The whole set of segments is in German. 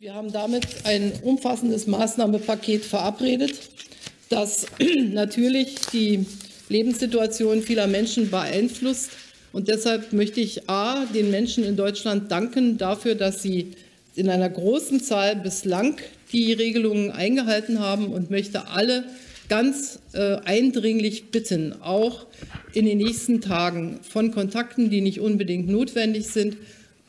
Wir haben damit ein umfassendes Maßnahmenpaket verabredet, das natürlich die Lebenssituation vieler Menschen beeinflusst. Und deshalb möchte ich A, den Menschen in Deutschland danken dafür, dass sie in einer großen Zahl bislang die Regelungen eingehalten haben und möchte alle ganz äh, eindringlich bitten, auch in den nächsten Tagen von Kontakten, die nicht unbedingt notwendig sind,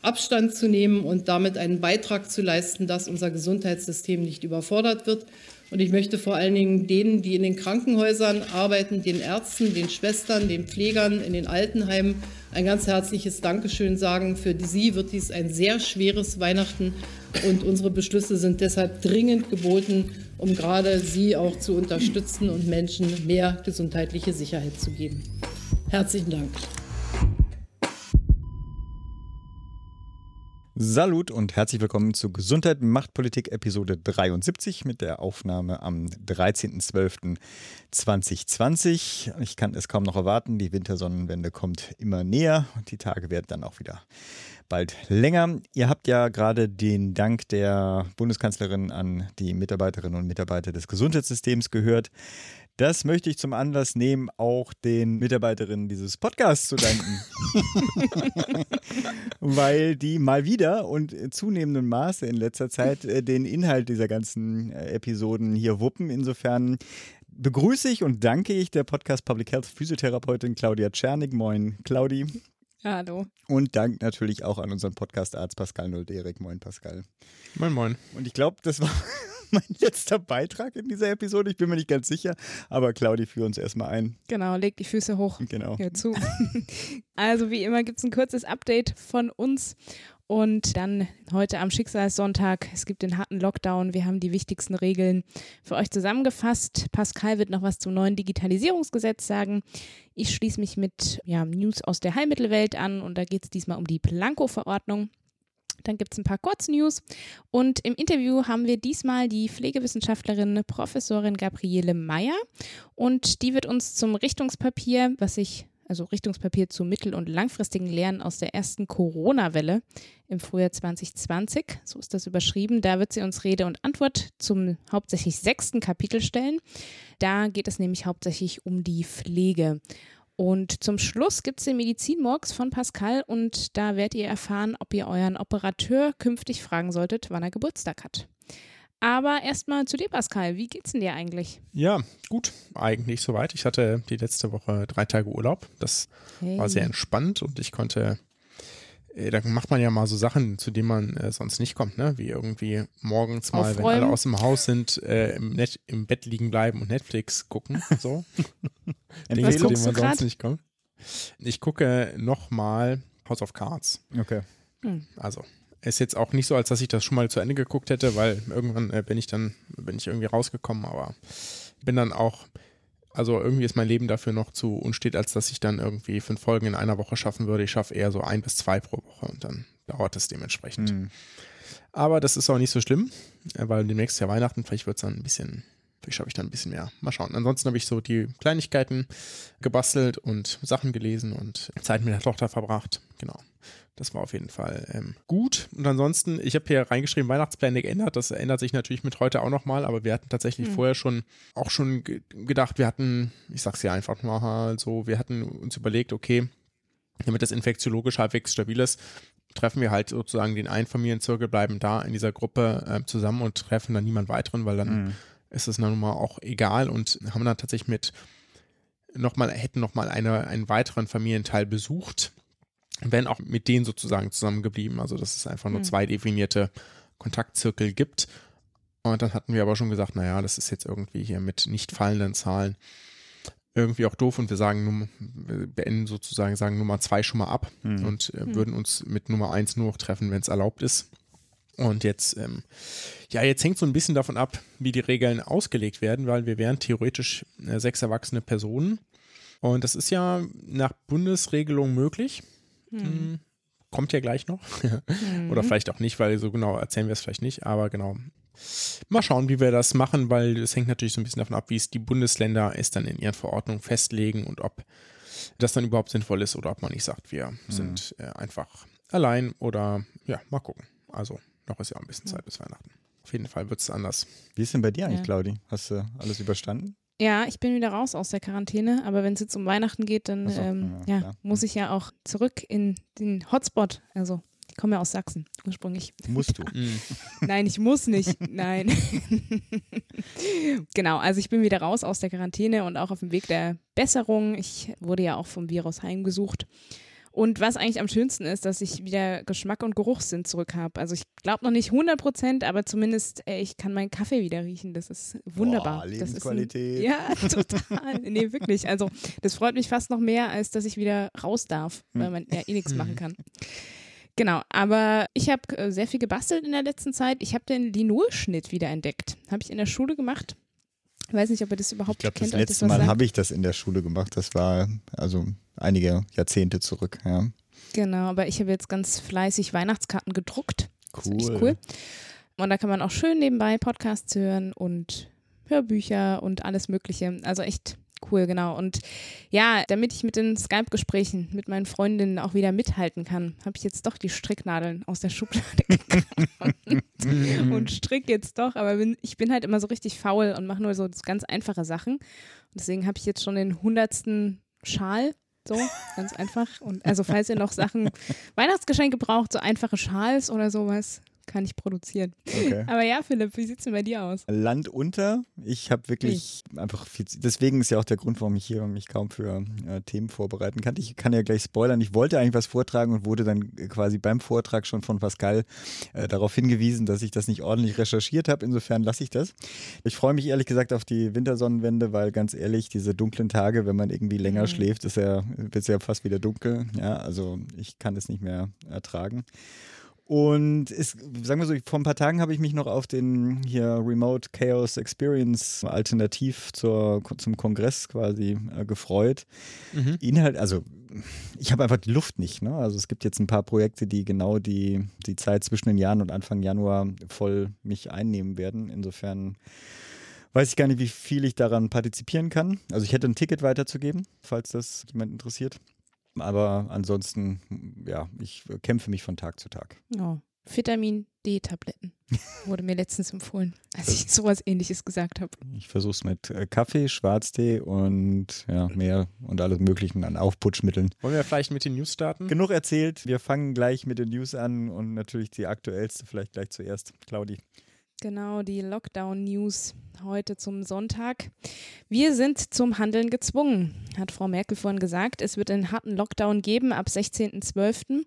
Abstand zu nehmen und damit einen Beitrag zu leisten, dass unser Gesundheitssystem nicht überfordert wird. Und ich möchte vor allen Dingen denen, die in den Krankenhäusern arbeiten, den Ärzten, den Schwestern, den Pflegern in den Altenheimen ein ganz herzliches Dankeschön sagen. Für Sie wird dies ein sehr schweres Weihnachten und unsere Beschlüsse sind deshalb dringend geboten, um gerade Sie auch zu unterstützen und Menschen mehr gesundheitliche Sicherheit zu geben. Herzlichen Dank. Salut und herzlich willkommen zu Gesundheit macht Politik Episode 73 mit der Aufnahme am 13.12.2020. Ich kann es kaum noch erwarten, die Wintersonnenwende kommt immer näher und die Tage werden dann auch wieder bald länger. Ihr habt ja gerade den Dank der Bundeskanzlerin an die Mitarbeiterinnen und Mitarbeiter des Gesundheitssystems gehört. Das möchte ich zum Anlass nehmen, auch den Mitarbeiterinnen dieses Podcasts zu danken. Weil die mal wieder und in zunehmendem Maße in letzter Zeit äh, den Inhalt dieser ganzen äh, Episoden hier wuppen. Insofern begrüße ich und danke ich der Podcast Public Health Physiotherapeutin Claudia Czernik. Moin, Claudi. Hallo. Und Dank natürlich auch an unseren Podcast-Arzt Pascal Nolderik. Moin, Pascal. Moin, moin. Und ich glaube, das war mein letzter Beitrag in dieser Episode. Ich bin mir nicht ganz sicher, aber Claudi, führ uns erstmal ein. Genau, leg die Füße hoch. Genau. Hör zu. also wie immer gibt es ein kurzes Update von uns und dann heute am Schicksalssonntag, es gibt den harten Lockdown, wir haben die wichtigsten Regeln für euch zusammengefasst. Pascal wird noch was zum neuen Digitalisierungsgesetz sagen. Ich schließe mich mit ja, News aus der Heilmittelwelt an und da geht es diesmal um die Planko-Verordnung. Dann gibt es ein paar Kurznews. Und im Interview haben wir diesmal die Pflegewissenschaftlerin Professorin Gabriele Meyer. Und die wird uns zum Richtungspapier, was sich also Richtungspapier zu mittel- und langfristigen Lernen aus der ersten Corona-Welle im Frühjahr 2020, so ist das überschrieben. Da wird sie uns Rede und Antwort zum hauptsächlich sechsten Kapitel stellen. Da geht es nämlich hauptsächlich um die Pflege. Und zum Schluss gibt es den Medizinmorgs von Pascal und da werdet ihr erfahren, ob ihr euren Operateur künftig fragen solltet, wann er Geburtstag hat. Aber erstmal zu dir, Pascal. Wie geht's denn dir eigentlich? Ja, gut, eigentlich soweit. Ich hatte die letzte Woche drei Tage Urlaub. Das hey. war sehr entspannt und ich konnte da macht man ja mal so Sachen, zu denen man äh, sonst nicht kommt, ne? Wie irgendwie morgens mal, Aufräumen. wenn alle aus dem Haus sind, äh, im, Net im Bett liegen bleiben und Netflix gucken. So. Dinge, zu denen man sonst grad? nicht kommt. Ich gucke nochmal House of Cards. Okay. Hm. Also, ist jetzt auch nicht so, als dass ich das schon mal zu Ende geguckt hätte, weil irgendwann äh, bin ich dann, bin ich irgendwie rausgekommen, aber bin dann auch also irgendwie ist mein Leben dafür noch zu unstet, als dass ich dann irgendwie fünf Folgen in einer Woche schaffen würde. Ich schaffe eher so ein bis zwei pro Woche und dann dauert es dementsprechend. Mhm. Aber das ist auch nicht so schlimm, äh, weil demnächst ja Weihnachten, vielleicht wird es dann ein bisschen, vielleicht schaffe ich dann ein bisschen mehr. Mal schauen. Ansonsten habe ich so die Kleinigkeiten gebastelt und Sachen gelesen und Zeit mit der Tochter verbracht. Genau. Das war auf jeden Fall ähm, gut. Und ansonsten, ich habe hier reingeschrieben, Weihnachtspläne geändert. Das ändert sich natürlich mit heute auch nochmal, aber wir hatten tatsächlich mhm. vorher schon auch schon gedacht, wir hatten, ich sag's ja einfach mal so, wir hatten uns überlegt, okay, damit das infektiologisch halbwegs stabil ist, treffen wir halt sozusagen den Einfamilienzirkel, bleiben da in dieser Gruppe äh, zusammen und treffen dann niemand weiteren, weil dann mhm. Ist es dann mal auch egal und haben dann tatsächlich mit nochmal, hätten nochmal eine, einen weiteren Familienteil besucht werden auch mit denen sozusagen zusammengeblieben. Also dass es einfach nur mhm. zwei definierte Kontaktzirkel gibt. Und dann hatten wir aber schon gesagt, naja, das ist jetzt irgendwie hier mit nicht fallenden Zahlen irgendwie auch doof und wir sagen, wir beenden sozusagen, sagen Nummer zwei schon mal ab mhm. und äh, mhm. würden uns mit Nummer eins nur noch treffen, wenn es erlaubt ist. Und jetzt, ähm, ja, jetzt hängt so ein bisschen davon ab, wie die Regeln ausgelegt werden, weil wir wären theoretisch äh, sechs erwachsene Personen. Und das ist ja nach Bundesregelung möglich. Hm. Kommt ja gleich noch. mhm. Oder vielleicht auch nicht, weil so genau erzählen wir es vielleicht nicht, aber genau. Mal schauen, wie wir das machen, weil es hängt natürlich so ein bisschen davon ab, wie es die Bundesländer es dann in ihren Verordnungen festlegen und ob das dann überhaupt sinnvoll ist oder ob man nicht sagt, wir mhm. sind äh, einfach allein oder ja, mal gucken. Also noch ist ja auch ein bisschen Zeit bis Weihnachten. Auf jeden Fall wird es anders. Wie ist denn bei dir eigentlich, Ja. Claudi? Hast du alles überstanden? Ja, ich bin wieder raus aus der Quarantäne, aber wenn es jetzt um Weihnachten geht, dann so, ähm, ja, ja, muss ich ja auch zurück in den Hotspot. Also, ich komme ja aus Sachsen ursprünglich. Musst du. Nein, ich muss nicht. Nein. genau, also ich bin wieder raus aus der Quarantäne und auch auf dem Weg der Besserung. Ich wurde ja auch vom Virus heimgesucht. Und was eigentlich am schönsten ist, dass ich wieder Geschmack und Geruchssinn zurück habe. Also ich glaube noch nicht 100 Prozent, aber zumindest äh, ich kann meinen Kaffee wieder riechen. Das ist wunderbar. Boah, das ist ein, Lebensqualität. ja, total. Nee, wirklich. Also das freut mich fast noch mehr, als dass ich wieder raus darf, Hm. weil man ja eh nichts machen kann. Genau, aber ich habe äh, sehr viel gebastelt in der letzten Zeit. Ich habe den Linolschnitt wieder entdeckt. Habe ich in der Schule gemacht. Ich weiß nicht, ob ihr das Ich überhaupt glaube, das kennt. euch letzte Mal habe ich das in der Schule gemacht. Das war also einige Jahrzehnte zurück. Ja. Genau, aber ich habe jetzt ganz fleißig Weihnachtskarten gedruckt. Das ist Cool. cool. Und da kann man auch schön nebenbei Podcasts hören und Hörbücher und alles Mögliche. Also echt cool, genau. Und ja, damit ich mit den Skype-Gesprächen mit meinen Freundinnen auch wieder mithalten kann, habe ich jetzt doch die Stricknadeln aus der Schublade gekramt und strick jetzt doch. Aber bin, ich bin halt immer so richtig faul und mache nur so ganz einfache Sachen. Und deswegen habe ich jetzt schon den hundertsten Schal. So, ganz einfach. Und also, falls ihr noch Sachen, Weihnachtsgeschenke braucht, so einfache Schals oder sowas, kann ich produzieren. Okay. Aber ja, Philipp, wie sieht's denn bei dir aus? Land unter. Ich habe wirklich einfach viel. Deswegen ist ja auch der Grund, warum ich hier mich kaum für äh, Themen vorbereiten kann. Ich kann ja gleich spoilern. Ich wollte eigentlich was vortragen und wurde dann quasi beim Vortrag schon von Pascal äh, darauf hingewiesen, dass ich das nicht ordentlich recherchiert habe. Insofern lasse ich das. Ich freue mich ehrlich gesagt auf die Wintersonnenwende, weil ganz ehrlich, diese dunklen Tage, wenn man irgendwie länger Mhm. schläft, ist ja, wird es ja fast wieder dunkel. Ja, also ich kann es nicht mehr ertragen. Und es, sagen wir so, vor ein paar Tagen habe ich mich noch auf den hier Remote Chaos Experience alternativ zur, zum Kongress quasi äh, gefreut. Mhm. Inhalt, also ich habe einfach die Luft nicht. Ne? Also es gibt jetzt ein paar Projekte, die genau die, die Zeit zwischen den Jahren und Anfang Januar voll mich einnehmen werden. Insofern weiß ich gar nicht, wie viel ich daran partizipieren kann. Also ich hätte ein Ticket weiterzugeben, falls das jemand interessiert. Aber ansonsten, ja, ich kämpfe mich von Tag zu Tag. Oh, Vitamin D-Tabletten wurde mir letztens empfohlen, als ich sowas ähnliches gesagt habe. Ich versuche es mit äh, Kaffee, Schwarztee und ja, mehr und alles Möglichen an Aufputschmitteln. Wollen wir vielleicht mit den News starten? Genug erzählt. Wir fangen gleich mit den News an und natürlich die aktuellste vielleicht gleich zuerst. Claudi. Genau, die Lockdown-News heute zum Sonntag. Wir sind zum Handeln gezwungen, hat Frau Merkel vorhin gesagt. Es wird einen harten Lockdown geben ab 16.12.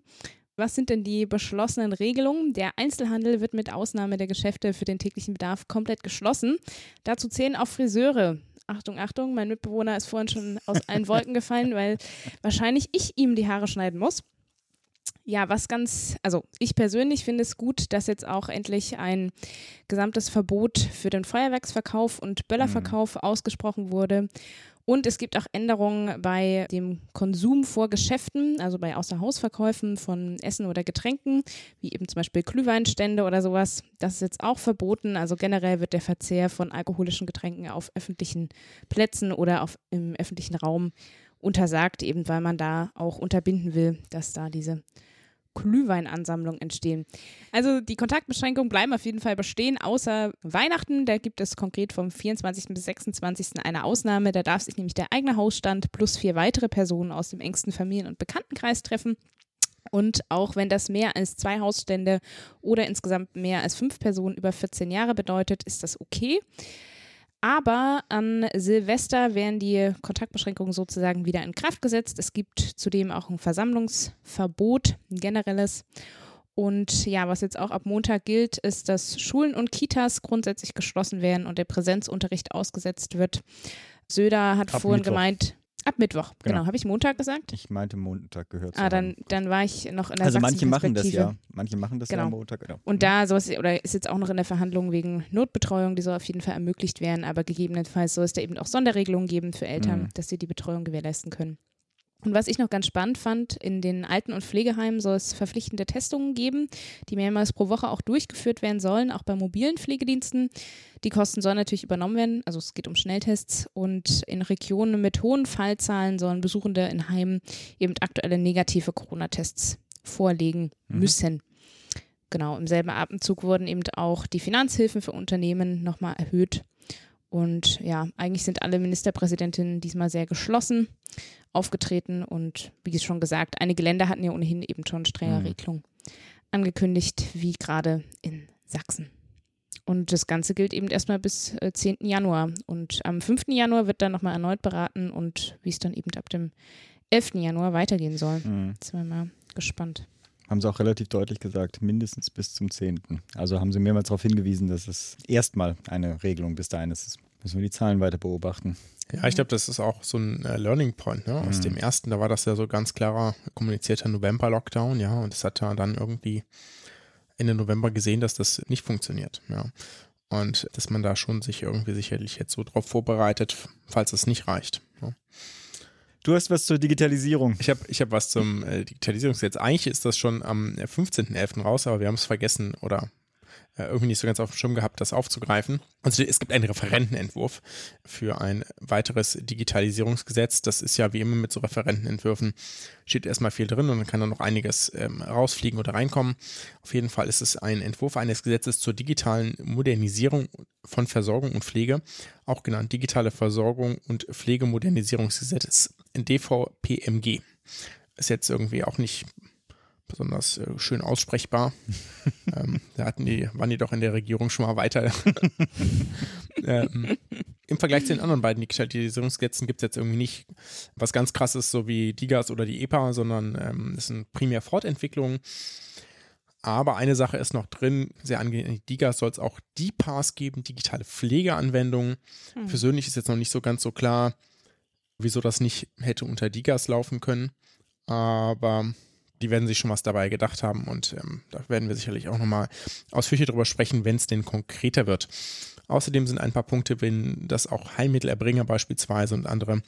Was sind denn die beschlossenen Regelungen? Der Einzelhandel wird mit Ausnahme der Geschäfte für den täglichen Bedarf komplett geschlossen. Dazu zählen auch Friseure. Achtung, Achtung, mein Mitbewohner ist vorhin schon aus allen Wolken gefallen, weil wahrscheinlich ich ihm die Haare schneiden muss. Ja, was ganz, also ich persönlich finde es gut, dass jetzt auch endlich ein gesamtes Verbot für den Feuerwerksverkauf und Böllerverkauf ausgesprochen wurde. Und es gibt auch Änderungen bei dem Konsum vor Geschäften, also bei Außerhausverkäufen von Essen oder Getränken, wie eben zum Beispiel Glühweinstände oder sowas. Das ist jetzt auch verboten. Also generell wird der Verzehr von alkoholischen Getränken auf öffentlichen Plätzen oder auf, im öffentlichen Raum untersagt, eben weil man da auch unterbinden will, dass da diese Glühweinansammlungen entstehen. Also die Kontaktbeschränkungen bleiben auf jeden Fall bestehen, außer Weihnachten. Da gibt es konkret vom 24. bis 26. eine Ausnahme. Da darf sich nämlich der eigene Hausstand plus vier weitere Personen aus dem engsten Familien- und Bekanntenkreis treffen. Und auch wenn das mehr als zwei Hausstände oder insgesamt mehr als fünf Personen über 14 Jahre bedeutet, ist das okay. Aber an Silvester werden die Kontaktbeschränkungen sozusagen wieder in Kraft gesetzt. Es gibt zudem auch ein Versammlungsverbot, ein generelles. Und ja, was jetzt auch ab Montag gilt, ist, dass Schulen und Kitas grundsätzlich geschlossen werden und der Präsenzunterricht ausgesetzt wird. Söder hat Ab vorhin Mittwoch. gemeint, ab Mittwoch, genau, Genau. habe ich Montag gesagt? Ich meinte Montag gehört zu Ah, dann, haben. dann war ich noch in der Also manche machen das ja. Manche machen das ja Genau. am Montag. Genau. Und da soll es, oder ist jetzt auch noch in der Verhandlung wegen Notbetreuung, die soll auf jeden Fall ermöglicht werden, aber gegebenenfalls soll es da eben auch Sonderregelungen geben für Eltern, Mhm. dass sie die Betreuung gewährleisten können. Und was ich noch ganz spannend fand, in den Alten- und Pflegeheimen soll es verpflichtende Testungen geben, die mehrmals pro Woche auch durchgeführt werden sollen, auch bei mobilen Pflegediensten. Die Kosten sollen natürlich übernommen werden, also es geht um Schnelltests und in Regionen mit hohen Fallzahlen sollen Besuchende in Heimen eben aktuelle negative Corona-Tests vorlegen Mhm. müssen. genau, im selben Atemzug wurden eben auch die Finanzhilfen für Unternehmen nochmal erhöht. Und ja, eigentlich sind alle Ministerpräsidentinnen diesmal sehr geschlossen aufgetreten und wie schon gesagt, einige Länder hatten ja ohnehin eben schon strenge mhm. Regelungen angekündigt, wie gerade in Sachsen. Und das Ganze gilt eben erstmal bis 10. Äh, Januar. Und am 5. Januar wird dann nochmal erneut beraten und wie es dann eben ab dem 11. Januar weitergehen soll. Mhm. Jetzt sind wir mal gespannt. Haben sie auch relativ deutlich gesagt, mindestens bis zum 10. Also haben sie mehrmals darauf hingewiesen, dass es erstmal eine Regelung bis dahin ist. Müssen wir die Zahlen weiter beobachten. Ja, ich glaube, das ist auch so ein äh, Learning Point. Ne? Aus mhm. dem ersten, da war das ja so ganz klarer kommunizierter November-Lockdown, ja, und es hat ja dann irgendwie Ende November gesehen, dass das nicht funktioniert. Ja. Und dass man da schon sich irgendwie sicherlich jetzt so drauf vorbereitet, falls es nicht reicht. Ja. Du hast was zur Digitalisierung. Ich habe ich hab was zum äh, Digitalisierungsgesetz. Eigentlich ist das schon am 15.11. raus, aber wir haben es vergessen oder äh, irgendwie nicht so ganz auf dem Schirm gehabt, das aufzugreifen. Also es gibt einen Referentenentwurf für ein weiteres Digitalisierungsgesetz. Das ist ja wie immer mit so Referentenentwürfen, steht erstmal viel drin und dann kann da noch einiges ähm, rausfliegen oder reinkommen. Auf jeden Fall ist es ein Entwurf eines Gesetzes zur digitalen Modernisierung von Versorgung und Pflege, auch genannt Digitale Versorgung und Pflegemodernisierungsgesetz, DVPMG. Ist jetzt irgendwie auch nicht besonders äh, schön aussprechbar. ähm, da hatten die, waren die doch in der Regierung schon mal weiter. ähm, Im Vergleich zu den anderen beiden Digitalisierungsgesetzen gibt es jetzt irgendwie nicht was ganz krasses, so wie DIGAS oder die EPA, sondern ähm, es sind primär Fortentwicklungen. Aber eine Sache ist noch drin, sehr angenehm, DIGAS soll es auch DPAS geben, digitale Pflegeanwendungen. Hm. Persönlich ist jetzt noch nicht so ganz so klar, wieso das nicht hätte unter DIGAS laufen können. Aber die werden sich schon was dabei gedacht haben und ähm, da werden wir sicherlich auch nochmal ausführlich darüber sprechen, wenn es denn konkreter wird. Außerdem sind ein paar Punkte, wenn das auch Heilmittelerbringer beispielsweise und andere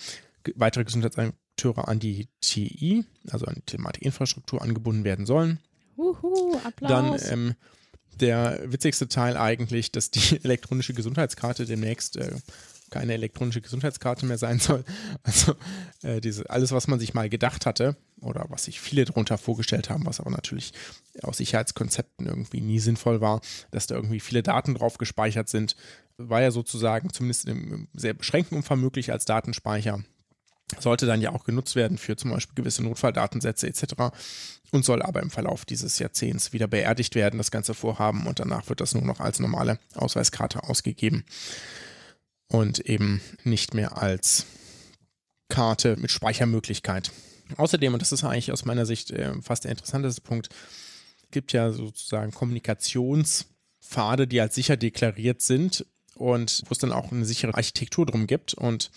weitere Gesundheitsakteure an die TI, also an die Telematikinfrastruktur angebunden werden sollen. Uhu, Applaus. Dann ähm, der witzigste Teil eigentlich, dass die elektronische Gesundheitskarte demnächst äh, keine elektronische Gesundheitskarte mehr sein soll. Also äh, diese, alles, was man sich mal gedacht hatte oder was sich viele darunter vorgestellt haben, was aber natürlich aus Sicherheitskonzepten irgendwie nie sinnvoll war, dass da irgendwie viele Daten drauf gespeichert sind, war ja sozusagen zumindest im sehr beschränkten Umfang möglich als Datenspeicher. Sollte dann ja auch genutzt werden für zum Beispiel gewisse Notfalldatensätze etc. und soll aber im Verlauf dieses Jahrzehnts wieder beerdigt werden, das ganze Vorhaben, und danach wird das nur noch als normale Ausweiskarte ausgegeben und eben nicht mehr als Karte mit Speichermöglichkeit. Außerdem, und das ist eigentlich aus meiner Sicht äh, fast der interessanteste Punkt, gibt ja sozusagen Kommunikationspfade, die als sicher deklariert sind und wo es dann auch eine sichere Architektur drum gibt. Und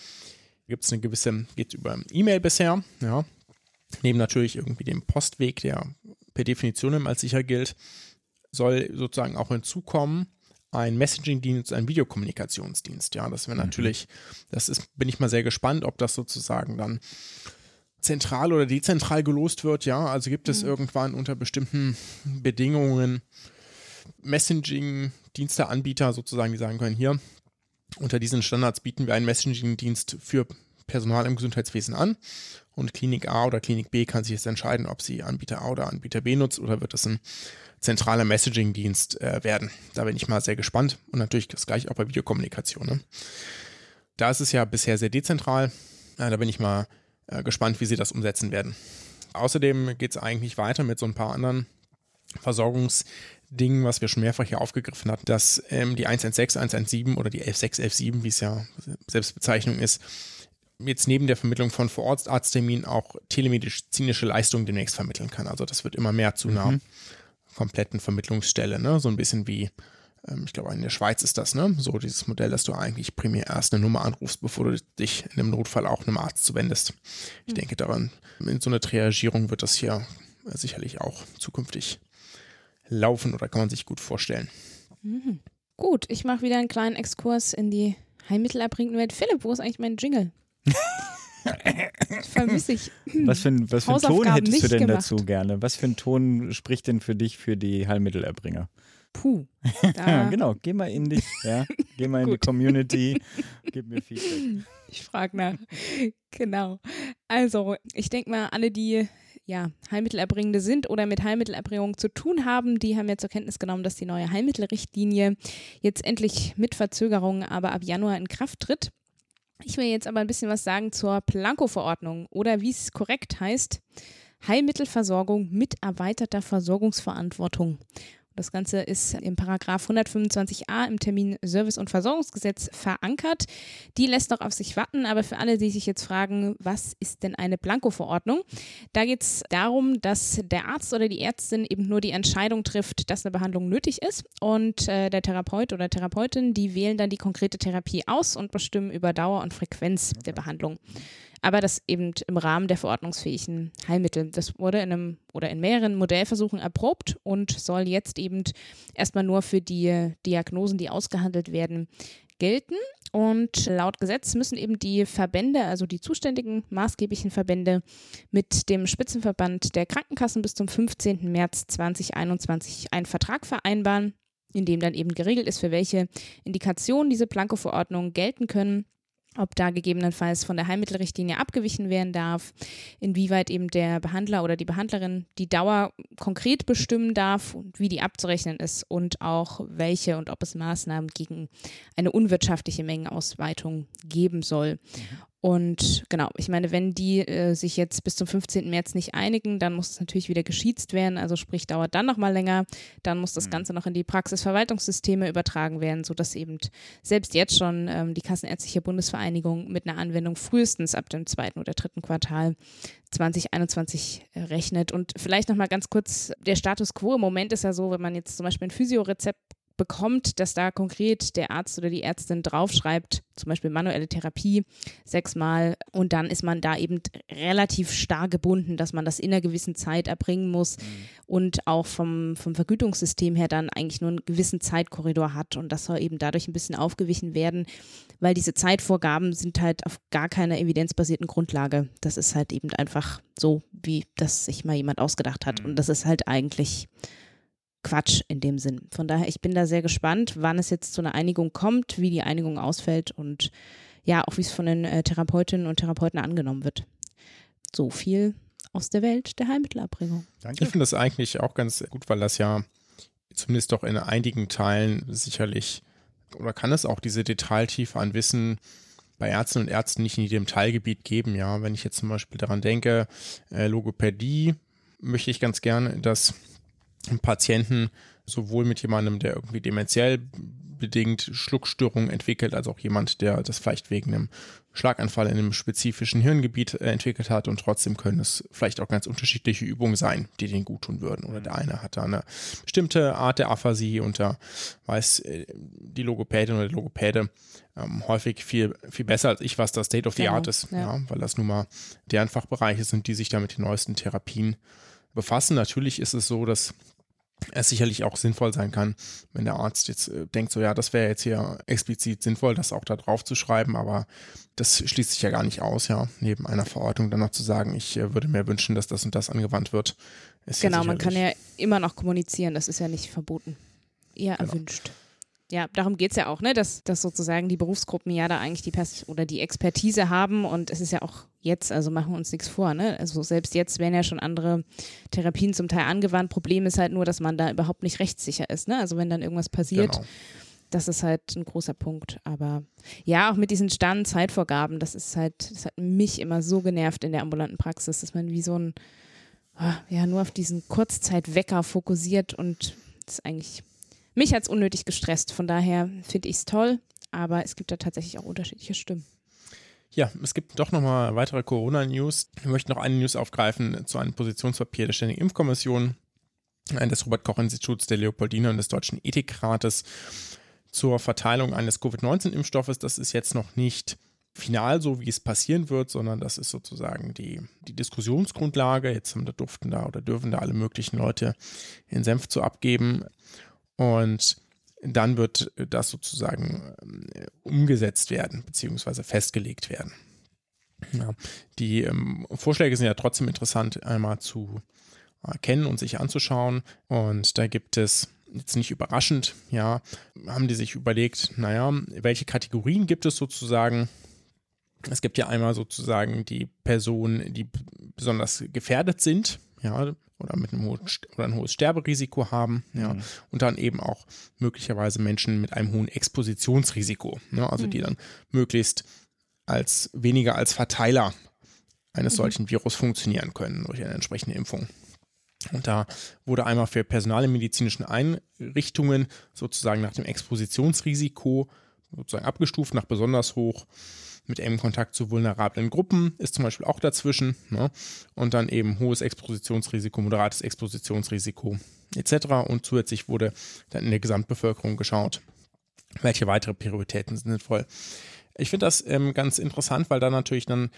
gibt es eine gewisse, geht über E-Mail bisher, ja. Neben natürlich irgendwie dem Postweg, der per Definition als sicher gilt, soll sozusagen auch hinzukommen, ein Messaging-Dienst, ein Videokommunikationsdienst. Ja, das wäre mhm. natürlich, das ist, bin ich mal sehr gespannt, ob das sozusagen dann zentral oder dezentral gelost wird. Ja, also gibt es mhm. irgendwann unter bestimmten Bedingungen Messaging-Diensteanbieter sozusagen, die sagen können, hier, unter diesen Standards bieten wir einen Messaging-Dienst für Personal im Gesundheitswesen an und Klinik A oder Klinik B kann sich jetzt entscheiden, ob sie Anbieter A oder Anbieter B nutzt oder wird es ein zentraler Messaging-Dienst äh, werden. Da bin ich mal sehr gespannt und natürlich das gleiche auch bei Videokommunikation. Ne? Da ist es ja bisher sehr dezentral. Ja, da bin ich mal äh, gespannt, wie sie das umsetzen werden. Außerdem geht es eigentlich weiter mit so ein paar anderen Versorgungsdingen, was wir schon mehrfach hier aufgegriffen hatten, dass ähm, die 116, 117 oder die 116, 117, wie es ja Selbstbezeichnung ist, jetzt neben der Vermittlung von Vorortarztterminen auch telemedizinische Leistungen demnächst vermitteln kann. Also das wird immer mehr zu einer mhm. Kompletten Vermittlungsstelle, ne? So ein bisschen wie, ähm, ich glaube, in der Schweiz ist das, ne? So dieses Modell, dass du eigentlich primär erst eine Nummer anrufst, bevor du dich in einem Notfall auch einem Arzt zuwendest. Ich mhm. denke daran, in so einer Triagierung wird das hier sicherlich auch zukünftig laufen oder kann man sich gut vorstellen. Mhm. Gut, ich mache wieder einen kleinen Exkurs in die Heilmittelerbringende Welt. Philipp, wo ist eigentlich mein Jingle? Vermisse ich. Was für, ein, was für einen Ton hättest du denn gemacht. dazu gerne? Was für ein Ton spricht denn für dich für die Heilmittelerbringer? Puh. genau, geh mal in dich, ja. Geh mal in die Community, gib mir Feedback. Ich frage nach. Genau. Also, ich denke mal, alle, die ja, Heilmittelerbringende sind oder mit Heilmittelerbringung zu tun haben, die haben jetzt zur Kenntnis genommen, dass die neue Heilmittelrichtlinie jetzt endlich mit Verzögerungen aber ab Januar in Kraft tritt. Ich will jetzt aber ein bisschen was sagen zur Planko-Verordnung oder wie es korrekt heißt, Heilmittelversorgung mit erweiterter Versorgungsverantwortung. Das Ganze ist im Paragraph 125a im Termin Service- und Versorgungsgesetz verankert. Die lässt noch auf sich warten, aber für alle, die sich jetzt fragen, was ist denn eine Blanko-Verordnung? Da geht es darum, dass der Arzt oder die Ärztin eben nur die Entscheidung trifft, dass eine Behandlung nötig ist und äh, der Therapeut oder Therapeutin, die wählen dann die konkrete Therapie aus und bestimmen über Dauer und Frequenz der Behandlung aber das eben im Rahmen der verordnungsfähigen Heilmittel. Das wurde in einem oder in mehreren Modellversuchen erprobt und soll jetzt eben erstmal nur für die Diagnosen, die ausgehandelt werden, gelten. Und laut Gesetz müssen eben die Verbände, also die zuständigen maßgeblichen Verbände, mit dem Spitzenverband der Krankenkassen bis zum 15. März 2021 einen Vertrag vereinbaren, in dem dann eben geregelt ist, für welche Indikationen diese Planko-Verordnungen gelten können ob da gegebenenfalls von der Heilmittelrichtlinie abgewichen werden darf, inwieweit eben der Behandler oder die Behandlerin die Dauer konkret bestimmen darf und wie die abzurechnen ist und auch welche und ob es Maßnahmen gegen eine unwirtschaftliche Mengenausweitung geben soll. Und genau, ich meine, wenn die äh, sich jetzt bis zum 15. März nicht einigen, dann muss es natürlich wieder geschiezt werden, also sprich dauert dann nochmal länger, dann muss das mhm. Ganze noch in die Praxisverwaltungssysteme übertragen werden, sodass eben selbst jetzt schon ähm, die Kassenärztliche Bundesvereinigung mit einer Anwendung frühestens ab dem zweiten oder dritten Quartal 2021 rechnet. Und vielleicht nochmal ganz kurz, der Status quo im Moment ist ja so, wenn man jetzt zum Beispiel ein Physiorezept bekommt, dass da konkret der Arzt oder die Ärztin draufschreibt, zum Beispiel manuelle Therapie sechsmal und dann ist man da eben relativ stark gebunden, dass man das in einer gewissen Zeit erbringen muss mhm. und auch vom, vom Vergütungssystem her dann eigentlich nur einen gewissen Zeitkorridor hat und das soll eben dadurch ein bisschen aufgewichen werden, weil diese Zeitvorgaben sind halt auf gar keiner evidenzbasierten Grundlage. Das ist halt eben einfach so, wie das sich mal jemand ausgedacht hat und mhm. das ist halt eigentlich Quatsch in dem Sinn. Von daher, ich bin da sehr gespannt, wann es jetzt zu einer Einigung kommt, wie die Einigung ausfällt und ja, auch wie es von den äh, Therapeutinnen und Therapeuten angenommen wird. So viel aus der Welt der Heilmittelerbringung. Danke. Ich finde das eigentlich auch ganz gut, weil das ja zumindest doch in einigen Teilen sicherlich oder kann es auch diese Detailtiefe an Wissen bei Ärzten und Ärzten nicht in jedem Teilgebiet geben. Ja, wenn ich jetzt zum Beispiel daran denke, äh, Logopädie, möchte ich ganz gern, dass Patienten sowohl mit jemandem, der irgendwie dementiell bedingt Schluckstörungen entwickelt, als auch jemand, der das vielleicht wegen einem Schlaganfall in einem spezifischen Hirngebiet äh, entwickelt hat und trotzdem können es vielleicht auch ganz unterschiedliche Übungen sein, die denen gut tun würden. Oder der eine hat da eine bestimmte Art der Aphasie und da weiß äh, die Logopädin oder der Logopäde ähm, häufig viel, viel besser als ich, was das State of the genau, Art ist, ja. ja. weil das nun mal deren Fachbereiche sind, die sich da mit den neuesten Therapien befassen. Natürlich ist es so, dass es sicherlich auch sinnvoll sein kann, wenn der Arzt jetzt äh, denkt, so ja, das wäre jetzt hier explizit sinnvoll, das auch da drauf zu schreiben, aber das schließt sich ja gar nicht aus, ja, neben einer Verordnung dann noch zu sagen, ich äh, würde mir wünschen, dass das und das angewandt wird. genau, man kann ja immer noch kommunizieren, das ist ja nicht verboten. Eher genau. erwünscht ja, darum geht es ja auch, ne? dass, dass sozusagen die Berufsgruppen ja da eigentlich die Pers oder die Expertise haben und es ist ja auch jetzt, also machen wir uns nichts vor, ne? Also selbst jetzt werden ja schon andere Therapien zum Teil angewandt. Problem ist halt nur, dass man da überhaupt nicht rechtssicher ist, ne? Also wenn dann irgendwas passiert. Genau. Das ist halt ein großer Punkt. Aber ja, auch mit diesen starren Zeitvorgaben, das ist halt, das hat mich immer so genervt in der ambulanten Praxis, dass man wie so ein, ah, ja, nur auf diesen Kurzzeitwecker fokussiert und das ist eigentlich mich hat es unnötig gestresst. Von daher finde ich es toll, aber es gibt da tatsächlich auch unterschiedliche Stimmen. Ja, es gibt doch nochmal weitere Corona-News. Ich möchte noch eine News aufgreifen zu einem Positionspapier der Ständigen Impfkommission des Robert-Koch-Instituts der Leopoldina und des Deutschen Ethikrates zur Verteilung eines Covid-19-Impfstoffes. Das ist jetzt noch nicht final so, wie es passieren wird, sondern das ist sozusagen die, die Diskussionsgrundlage. Jetzt haben da durften da oder dürfen da alle möglichen Leute in Senf zu abgeben. Und dann wird das sozusagen äh, umgesetzt werden, beziehungsweise festgelegt werden. Ja, die ähm, Vorschläge sind ja trotzdem interessant, einmal zu erkennen und sich anzuschauen. Und da gibt es jetzt nicht überraschend, ja, haben die sich überlegt, naja, welche Kategorien gibt es sozusagen Es gibt ja einmal sozusagen die Personen, die besonders gefährdet sind, ja, oder mit einem hohen, oder ein hohes Sterberisiko haben, ja, mhm. und dann eben auch möglicherweise Menschen mit einem hohen Expositionsrisiko, ne, also mhm. die dann möglichst als weniger als Verteiler eines mhm. solchen Virus funktionieren können durch eine entsprechende Impfung. Und da wurde einmal für Personal in medizinischen Einrichtungen sozusagen nach dem Expositionsrisiko sozusagen abgestuft, nach besonders hoch mit engem Kontakt zu vulnerablen Gruppen ist zum Beispiel auch dazwischen. Ne? Und dann eben hohes Expositionsrisiko, moderates Expositionsrisiko etc. Und zusätzlich wurde dann in der Gesamtbevölkerung geschaut, welche weitere Prioritäten sind sinnvoll. Ich finde das ähm, ganz interessant, weil da natürlich dann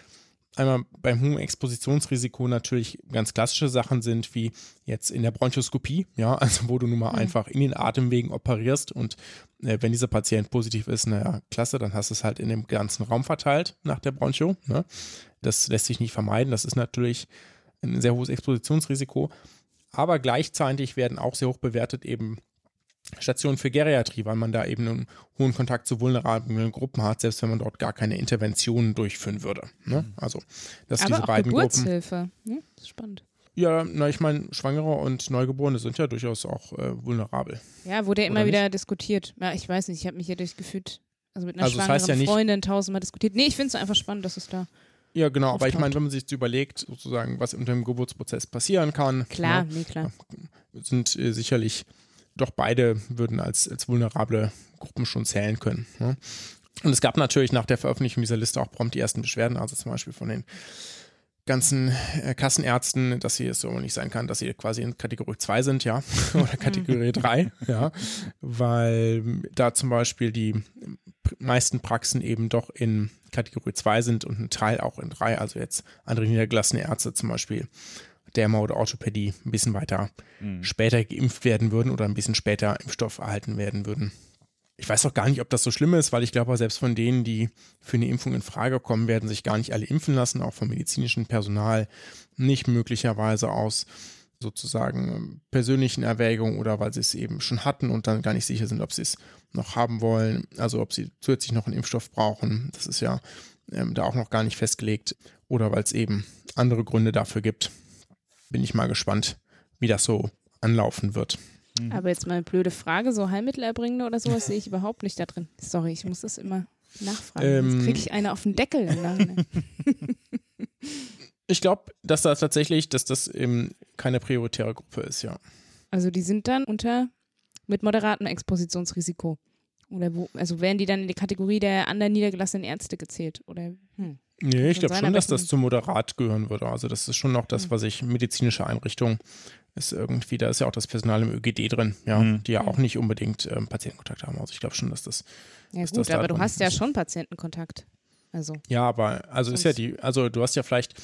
einmal beim hohen Expositionsrisiko natürlich ganz klassische Sachen sind, wie jetzt in der Bronchoskopie, ja, also wo du nun mal mhm. einfach in den Atemwegen operierst und äh, wenn dieser Patient positiv ist, naja, klasse, dann hast du es halt in dem ganzen Raum verteilt nach der Broncho. Ne? Das lässt sich nicht vermeiden. Das ist natürlich ein sehr hohes Expositionsrisiko. Aber gleichzeitig werden auch sehr hoch bewertet eben Station für Geriatrie, weil man da eben einen hohen Kontakt zu vulnerablen Gruppen hat, selbst wenn man dort gar keine Interventionen durchführen würde. Ne? Mhm. Also, dass Aber diese auch beiden Geburtshilfe. Gruppen. Ja, das ist spannend. Ja, na, ich meine, Schwangere und Neugeborene sind ja durchaus auch äh, vulnerabel. Ja, wurde ja immer wieder diskutiert. Ja, ich weiß nicht, ich habe mich ja durchgefühlt, also mit einer also schwangeren das heißt ja nicht, Freundin tausendmal diskutiert. Nee, ich finde es einfach spannend, dass es da. Ja, genau, aber ich meine, wenn man sich jetzt überlegt, sozusagen, was unter dem Geburtsprozess passieren kann. Klar, ne, nee, klar. Sind äh, sicherlich doch beide würden als, als vulnerable Gruppen schon zählen können. Ne? Und es gab natürlich nach der Veröffentlichung dieser Liste auch prompt die ersten Beschwerden, also zum Beispiel von den ganzen äh, Kassenärzten, dass sie es so nicht sein kann, dass sie quasi in Kategorie 2 sind, ja, oder Kategorie 3, ja, weil da zum Beispiel die meisten Praxen eben doch in Kategorie 2 sind und ein Teil auch in 3, also jetzt andere niedergelassene Ärzte zum Beispiel Derma oder Orthopädie ein bisschen weiter mhm. später geimpft werden würden oder ein bisschen später Impfstoff erhalten werden würden. Ich weiß auch gar nicht, ob das so schlimm ist, weil ich glaube, selbst von denen, die für eine Impfung in Frage kommen, werden sich gar nicht alle impfen lassen, auch vom medizinischen Personal nicht möglicherweise aus sozusagen persönlichen Erwägungen oder weil sie es eben schon hatten und dann gar nicht sicher sind, ob sie es noch haben wollen, also ob sie zusätzlich noch einen Impfstoff brauchen. Das ist ja ähm, da auch noch gar nicht festgelegt oder weil es eben andere Gründe dafür gibt bin ich mal gespannt, wie das so anlaufen wird. Mhm. Aber jetzt mal eine blöde Frage, so Heilmittelerbringende oder sowas sehe ich überhaupt nicht da drin. Sorry, ich muss das immer nachfragen. Ähm, Jetzt kriege ich eine auf den Deckel. ich glaube, dass da tatsächlich, dass das eben keine prioritäre Gruppe ist, ja. Also die sind dann unter mit moderatem Expositionsrisiko. Oder wo, also werden die dann in die Kategorie der anderen niedergelassenen Ärzte gezählt? Oder hm. Nee, ich glaube schon, dass das zu moderat gehören würde. Also das ist schon noch das, hm. was ich medizinische Einrichtungen ist irgendwie, da ist ja auch das Personal im ÖGD drin, ja, mhm. die ja auch nicht unbedingt ähm, Patientenkontakt haben. Also ich glaube schon, dass das. Ja, gut, das aber du hast ist. ja schon Patientenkontakt. Also. Ja, aber also ist ja die, also du hast ja vielleicht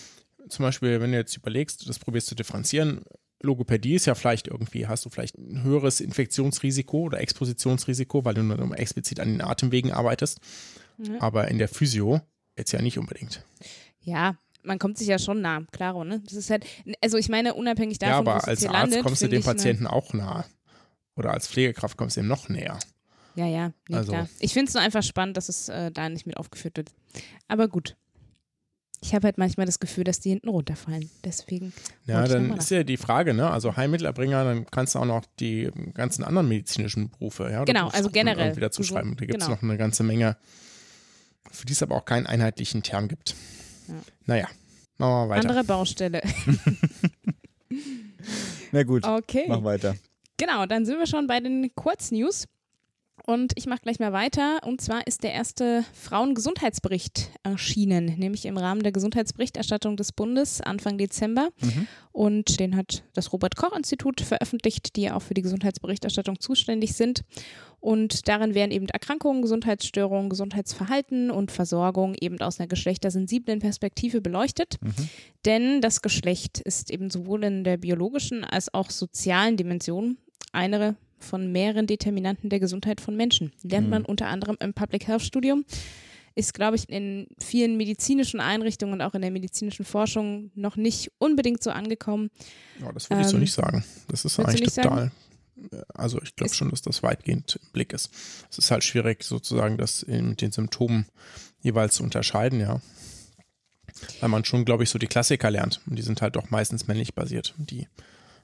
zum Beispiel, wenn du jetzt überlegst, das probierst zu differenzieren, Logopädie ist ja vielleicht irgendwie, hast du vielleicht ein höheres Infektionsrisiko oder Expositionsrisiko, weil du nur explizit an den Atemwegen arbeitest. Ja. Aber in der Physio Jetzt ja nicht unbedingt. Ja, man kommt sich ja schon nah, klaro, ne? Das ist halt, also ich meine, unabhängig davon, ja, aber als Arzt landet, kommst du dem Patienten ne auch nah. Oder als Pflegekraft kommst du ihm noch näher. Ja, ja, nee, also. klar. Ich finde es nur einfach spannend, dass es äh, da nicht mit aufgeführt wird. Aber gut. Ich habe halt manchmal das Gefühl, dass die hinten runterfallen. Deswegen. Ja, dann ist ja die Frage, ne? Also Heilmittelerbringer, dann kannst du auch noch die ganzen anderen medizinischen Berufe, ja? Genau, also generell. Wieder zuschreiben. Da gibt es genau. noch eine ganze Menge für die es aber auch keinen einheitlichen Term gibt. Ja. Naja, machen wir mal weiter. Andere Baustelle. Na gut, okay. mach weiter. Genau, dann sind wir schon bei den Kurznews. Und ich mache gleich mal weiter. Und zwar ist der erste Frauengesundheitsbericht erschienen, nämlich im Rahmen der Gesundheitsberichterstattung des Bundes Anfang Dezember. Mhm. Und den hat das Robert-Koch-Institut veröffentlicht, die ja auch für die Gesundheitsberichterstattung zuständig sind. Und darin werden eben Erkrankungen, Gesundheitsstörungen, Gesundheitsverhalten und Versorgung eben aus einer geschlechtersensiblen Perspektive beleuchtet. Mhm. Denn das Geschlecht ist eben sowohl in der biologischen als auch sozialen Dimension eine von mehreren Determinanten der Gesundheit von Menschen. Lernt man mhm. unter anderem im Public Health Studium. Ist, glaube ich, in vielen medizinischen Einrichtungen und auch in der medizinischen Forschung noch nicht unbedingt so angekommen. Ja, das würde ich so ähm, nicht sagen. Das ist eigentlich total. Sagen? Also ich glaube schon, dass das weitgehend im Blick ist. Es ist halt schwierig, sozusagen das mit den Symptomen jeweils zu unterscheiden, ja. Weil man schon, glaube ich, so die Klassiker lernt. Und die sind halt doch meistens männlich basiert, die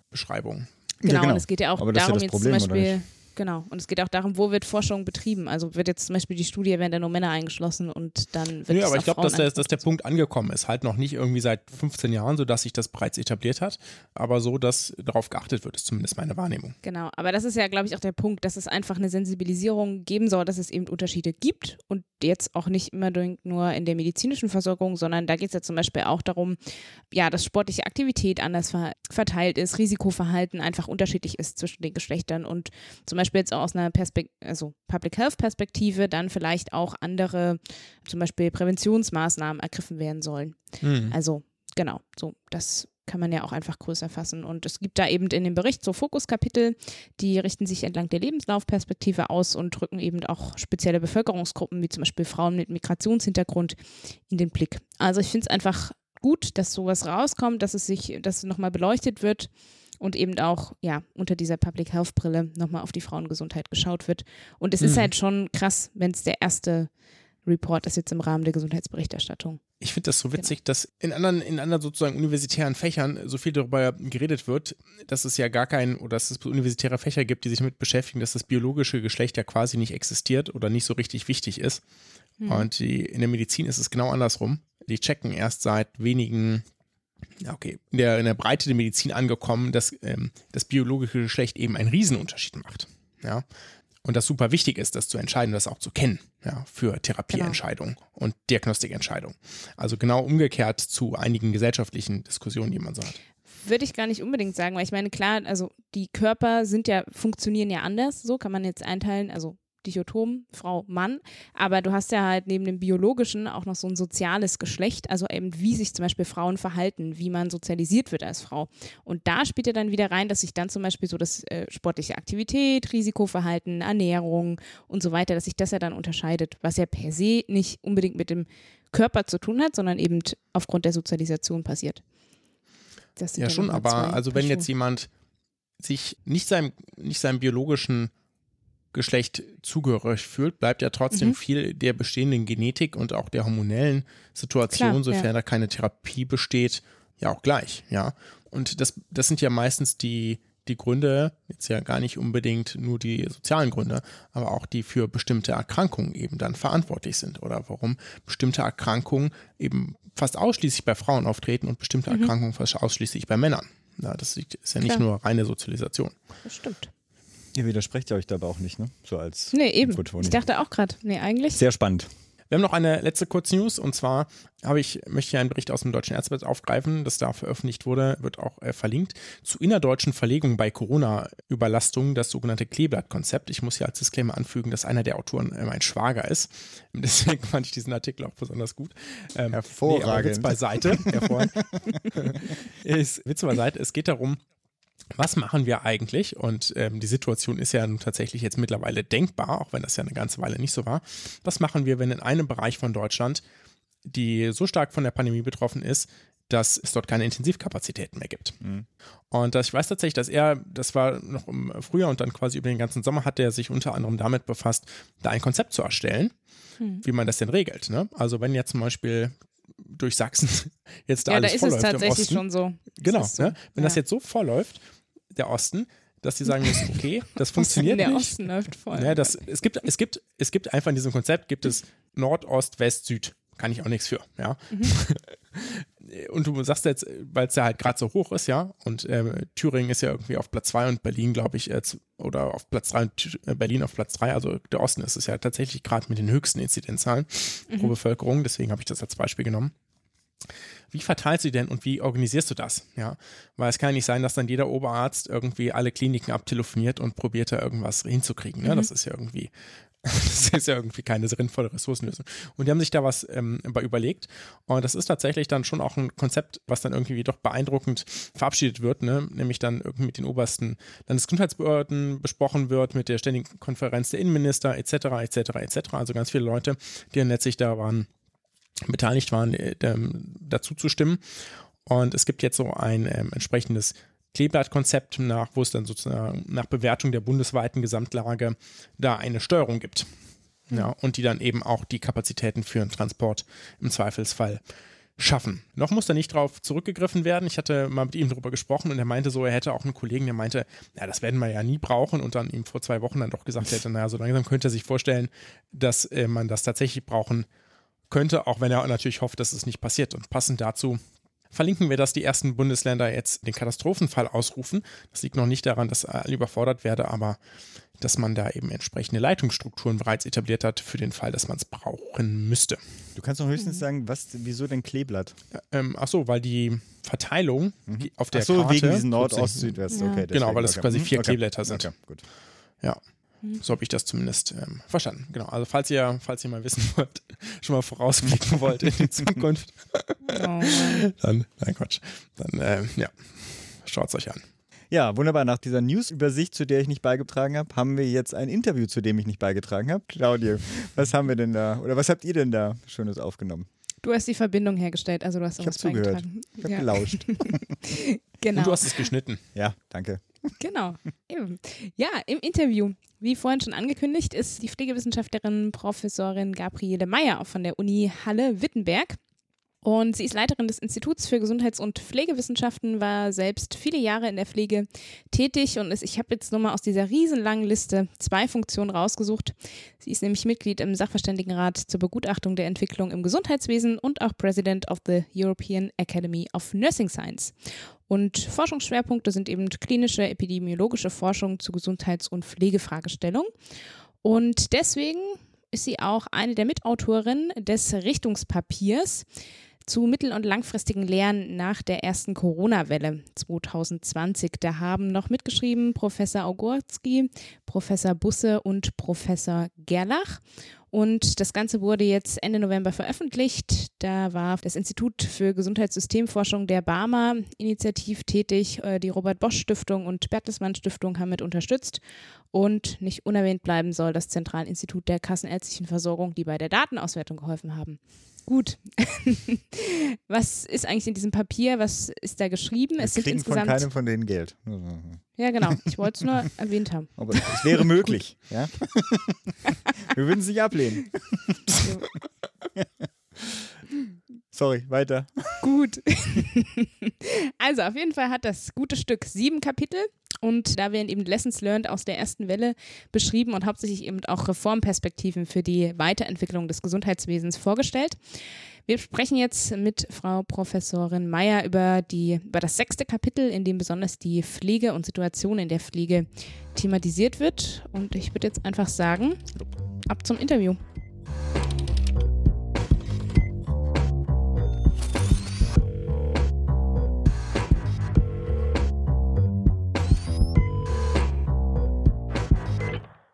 Beschreibungen. Genau, Ja, genau. und es geht ja auch ja darum, das jetzt zum Beispiel, genau, und es geht auch darum, wo wird Forschung betrieben? Also wird jetzt zum Beispiel die Studie, werden da nur Männer eingeschlossen und dann wird es aber ich glaube, dass, der- dass der. Punkt angekommen ist. Halt noch nicht irgendwie seit 15 Jahren, sodass sich das bereits etabliert hat, aber so, dass darauf geachtet wird, ist zumindest meine Wahrnehmung. Genau, aber das ist ja, glaube ich, auch der Punkt, dass es einfach eine Sensibilisierung geben soll, dass es eben Unterschiede gibt und jetzt auch nicht immer nur in der medizinischen Versorgung, sondern da geht es ja zum Beispiel auch darum, ja, dass sportliche Aktivität anders ver verteilt ist, Risikoverhalten einfach unterschiedlich ist zwischen den Geschlechtern und zum Beispiel jetzt auch aus einer Perspek also Public Health Perspektive dann vielleicht auch andere, zum Beispiel Präventionsmaßnahmen ergriffen werden sollen. Also genau, so das kann man ja auch einfach größer fassen. Und es gibt da eben in dem Bericht so Fokuskapitel, die richten sich entlang der Lebenslaufperspektive aus und drücken eben auch spezielle Bevölkerungsgruppen, wie zum Beispiel Frauen mit Migrationshintergrund, in den Blick. Also ich finde es einfach gut, dass sowas rauskommt, dass es sich, dass nochmal beleuchtet wird und eben auch, ja, unter dieser Public Health Brille nochmal auf die Frauengesundheit geschaut wird. Und es ist Mhm. halt schon krass, wenn es der erste Report ist jetzt im Rahmen der Gesundheitsberichterstattung. Ich finde das so Genau. witzig, dass in anderen, in anderen sozusagen universitären Fächern so viel darüber geredet wird, dass es ja gar kein, oder dass es universitäre Fächer gibt, die sich damit beschäftigen, dass das biologische Geschlecht ja quasi nicht existiert oder nicht so richtig wichtig ist. Hm. Und die, in der Medizin ist es genau andersrum. Die checken erst seit wenigen, okay, in der, in der Breite der Medizin angekommen, dass ähm, das biologische Geschlecht eben einen Riesenunterschied macht. Ja. Und das super wichtig ist, das zu entscheiden, das auch zu kennen, ja, für Therapieentscheidungen und Diagnostikentscheidungen. Also genau umgekehrt zu einigen gesellschaftlichen Diskussionen, die man so hat. Würde ich gar nicht unbedingt sagen, weil ich meine, klar, also die Körper sind ja, funktionieren ja anders, so kann man jetzt einteilen, also Dichotom, Frau, Mann, aber du hast ja halt neben dem biologischen auch noch so ein soziales Geschlecht, also eben wie sich zum Beispiel Frauen verhalten, wie man sozialisiert wird als Frau. Und da spielt ja dann wieder rein, dass sich dann zum Beispiel so das äh, sportliche Aktivität, Risikoverhalten, Ernährung und so weiter, dass sich das ja dann unterscheidet, was ja per se nicht unbedingt mit dem Körper zu tun hat, sondern eben aufgrund der Sozialisation passiert. Ja, schon, aber also wenn jetzt jemand sich nicht seinem, nicht seinem biologischen Geschlecht zugehörig fühlt, bleibt ja trotzdem Mhm. viel der bestehenden Genetik und auch der hormonellen Situation, Klar, sofern ja. da keine Therapie besteht, ja auch gleich, ja. Und das, das sind ja meistens die, die Gründe, jetzt ja gar nicht unbedingt nur die sozialen Gründe, aber auch die für bestimmte Erkrankungen eben dann verantwortlich sind oder warum bestimmte Erkrankungen eben fast ausschließlich bei Frauen auftreten und bestimmte Erkrankungen fast ausschließlich bei Männern. Ja, das ist ja nicht Mhm. Klar. nur reine Sozialisation. Das stimmt. Ihr widersprecht ja euch dabei auch nicht, ne? So als Nee, eben. Infotoni. Ich dachte auch gerade, nee, eigentlich. Sehr spannend. Wir haben noch eine letzte Kurznews und zwar habe ich, möchte ich einen Bericht aus dem Deutschen Ärzteblatt aufgreifen, das da veröffentlicht wurde, wird auch äh, verlinkt, zu innerdeutschen Verlegungen bei Corona-Überlastungen, das sogenannte Kleeblatt-Konzept. Ich muss hier als Disclaimer anfügen, dass einer der Autoren äh, mein Schwager ist. Deswegen fand ich diesen Artikel auch besonders gut. Ähm, Hervorragend. Nee, aber Witz beiseite. Hervorragend. ist, Witz beiseite. Es geht darum, was machen wir eigentlich? Und ähm, die Situation ist ja nun tatsächlich jetzt mittlerweile denkbar, auch wenn das ja eine ganze Weile nicht so war. Was machen wir, wenn in einem Bereich von Deutschland, die so stark von der Pandemie betroffen ist, dass es dort keine Intensivkapazitäten mehr gibt? Und das, ich weiß tatsächlich, dass er, das war noch im Frühjahr und dann quasi über den ganzen Sommer, hat er sich unter anderem damit befasst, da ein Konzept zu erstellen, wie man das denn regelt. Ne? Also wenn jetzt zum Beispiel durch Sachsen jetzt da ja, da alles ist es vorläuft im tatsächlich Osten, schon so. Genau, Das ist so. ne? wenn das Ja. jetzt so vorläuft, der Osten, dass die sagen müssen, okay, das funktioniert der nicht. Osten läuft voll. Ja, das, es, gibt, es, gibt, es gibt einfach in diesem Konzept, gibt es Nord, Ost, West, Süd. Kann ich auch nichts für, ja. Und du sagst jetzt, weil es ja halt gerade so hoch ist, ja, und äh, Thüringen ist ja irgendwie auf Platz 2 und Berlin, glaube ich, äh, oder auf Platz 3 und äh, Berlin auf Platz 3, also der Osten ist es ja tatsächlich gerade mit den höchsten Inzidenzzahlen pro Bevölkerung, deswegen habe ich das als Beispiel genommen. Wie verteilst du denn und wie organisierst du das? Ja, weil es kann ja nicht sein, dass dann jeder Oberarzt irgendwie alle Kliniken abtelefoniert und probiert da irgendwas hinzukriegen. Ne? Das ist ja irgendwie, das ist ja irgendwie keine sinnvolle Ressourcenlösung. Und die haben sich da was ähm, überlegt. Und das ist tatsächlich dann schon auch ein Konzept, was dann irgendwie doch beeindruckend verabschiedet wird, ne? nämlich dann irgendwie mit den obersten Landesgesundheitsbehörden besprochen wird, mit der Ständigen Konferenz der Innenminister etc. etc. etc. Also ganz viele Leute, die dann letztlich da waren, beteiligt waren, äh, dazu zu stimmen. Und es gibt jetzt so ein ähm, entsprechendes Kleeblattkonzept, nach, wo es dann sozusagen nach Bewertung der bundesweiten Gesamtlage da eine Steuerung gibt. Ja, und die dann eben auch die Kapazitäten für einen Transport im Zweifelsfall schaffen. Noch muss da nicht drauf zurückgegriffen werden. Ich hatte mal mit ihm darüber gesprochen und er meinte so, er hätte auch einen Kollegen, der meinte, ja, das werden wir ja nie brauchen und dann ihm vor zwei Wochen dann doch gesagt hätte, naja, so langsam könnte er sich vorstellen, dass äh, man das tatsächlich brauchen könnte, auch wenn er natürlich hofft, dass es nicht passiert. Und passend dazu verlinken wir, dass die ersten Bundesländer jetzt den Katastrophenfall ausrufen. Das liegt noch nicht daran, dass alle überfordert werde, aber dass man da eben entsprechende Leitungsstrukturen bereits etabliert hat für den Fall, dass man es brauchen müsste. Du kannst doch höchstens sagen, was, wieso denn Kleeblatt? Ähm, ach so, weil die Verteilung Mhm. auf der Ach so, Karte wegen diesen Nord, Ost, Südwest. Ja. Okay, Genau, weil das quasi okay. vier Okay. Kleeblätter sind. Okay, gut. Ja, so habe ich das zumindest ähm, verstanden. Genau. Also falls ihr, falls ihr mal wissen wollt, schon mal vorausblicken wollt in die Zukunft, Oh dann, nein Quatsch, dann ähm, ja, schaut es euch an. Ja, wunderbar. Nach dieser News-Übersicht, zu der ich nicht beigetragen habe, haben wir jetzt ein Interview, zu dem ich nicht beigetragen habe. Claudia, was haben wir denn da, oder was habt ihr denn da Schönes aufgenommen? Du hast die Verbindung hergestellt, also du hast auch Ich was zugehört. Ich habe ja, gelauscht. genau. Und du hast es geschnitten. Ja, danke. Genau. Eben. Ja, im Interview, wie vorhin schon angekündigt, ist die Pflegewissenschaftlerin Professorin Gabriele Meyer von der Uni Halle-Wittenberg. Und sie ist Leiterin des Instituts für Gesundheits- und Pflegewissenschaften, war selbst viele Jahre in der Pflege tätig und ist, ich habe jetzt nur mal aus dieser riesenlangen Liste zwei Funktionen rausgesucht. Sie ist nämlich Mitglied im Sachverständigenrat zur Begutachtung der Entwicklung im Gesundheitswesen und auch President of the European Academy of Nursing Science. Und Forschungsschwerpunkte sind eben klinische, epidemiologische Forschung zu Gesundheits- und Pflegefragestellungen. Und deswegen ist sie auch eine der Mitautorinnen des Richtungspapiers zu mittel- und langfristigen Lehren nach der ersten Corona-Welle 2020. Da haben noch mitgeschrieben Professor Augurski, Professor Busse und Professor Gerlach. Und das Ganze wurde jetzt Ende November veröffentlicht. Da war das Institut für Gesundheitssystemforschung der Barmer initiativ tätig. Äh, Die Robert-Bosch-Stiftung und Bertelsmann Stiftung haben mit unterstützt. Und nicht unerwähnt bleiben soll das Zentralinstitut der kassenärztlichen Versorgung, die bei der Datenauswertung geholfen haben. Gut. Was ist eigentlich in diesem Papier? Was ist da geschrieben? Wir es sind kriegen von insgesamt. keinem von denen Geld. Ja, genau. Ich wollte es nur erwähnt haben. Aber es wäre möglich. ja? Wir würden es nicht ablehnen. Sorry, weiter. Gut. also auf jeden Fall hat das gute Stück sieben Kapitel und da werden eben Lessons learned aus der ersten Welle beschrieben und hauptsächlich eben auch Reformperspektiven für die Weiterentwicklung des Gesundheitswesens vorgestellt. Wir sprechen jetzt mit Frau Professorin Meyer über, die, über das sechste Kapitel, in dem besonders die Pflege und Situation in der Pflege thematisiert wird. Und ich würde jetzt einfach sagen, ab zum Interview.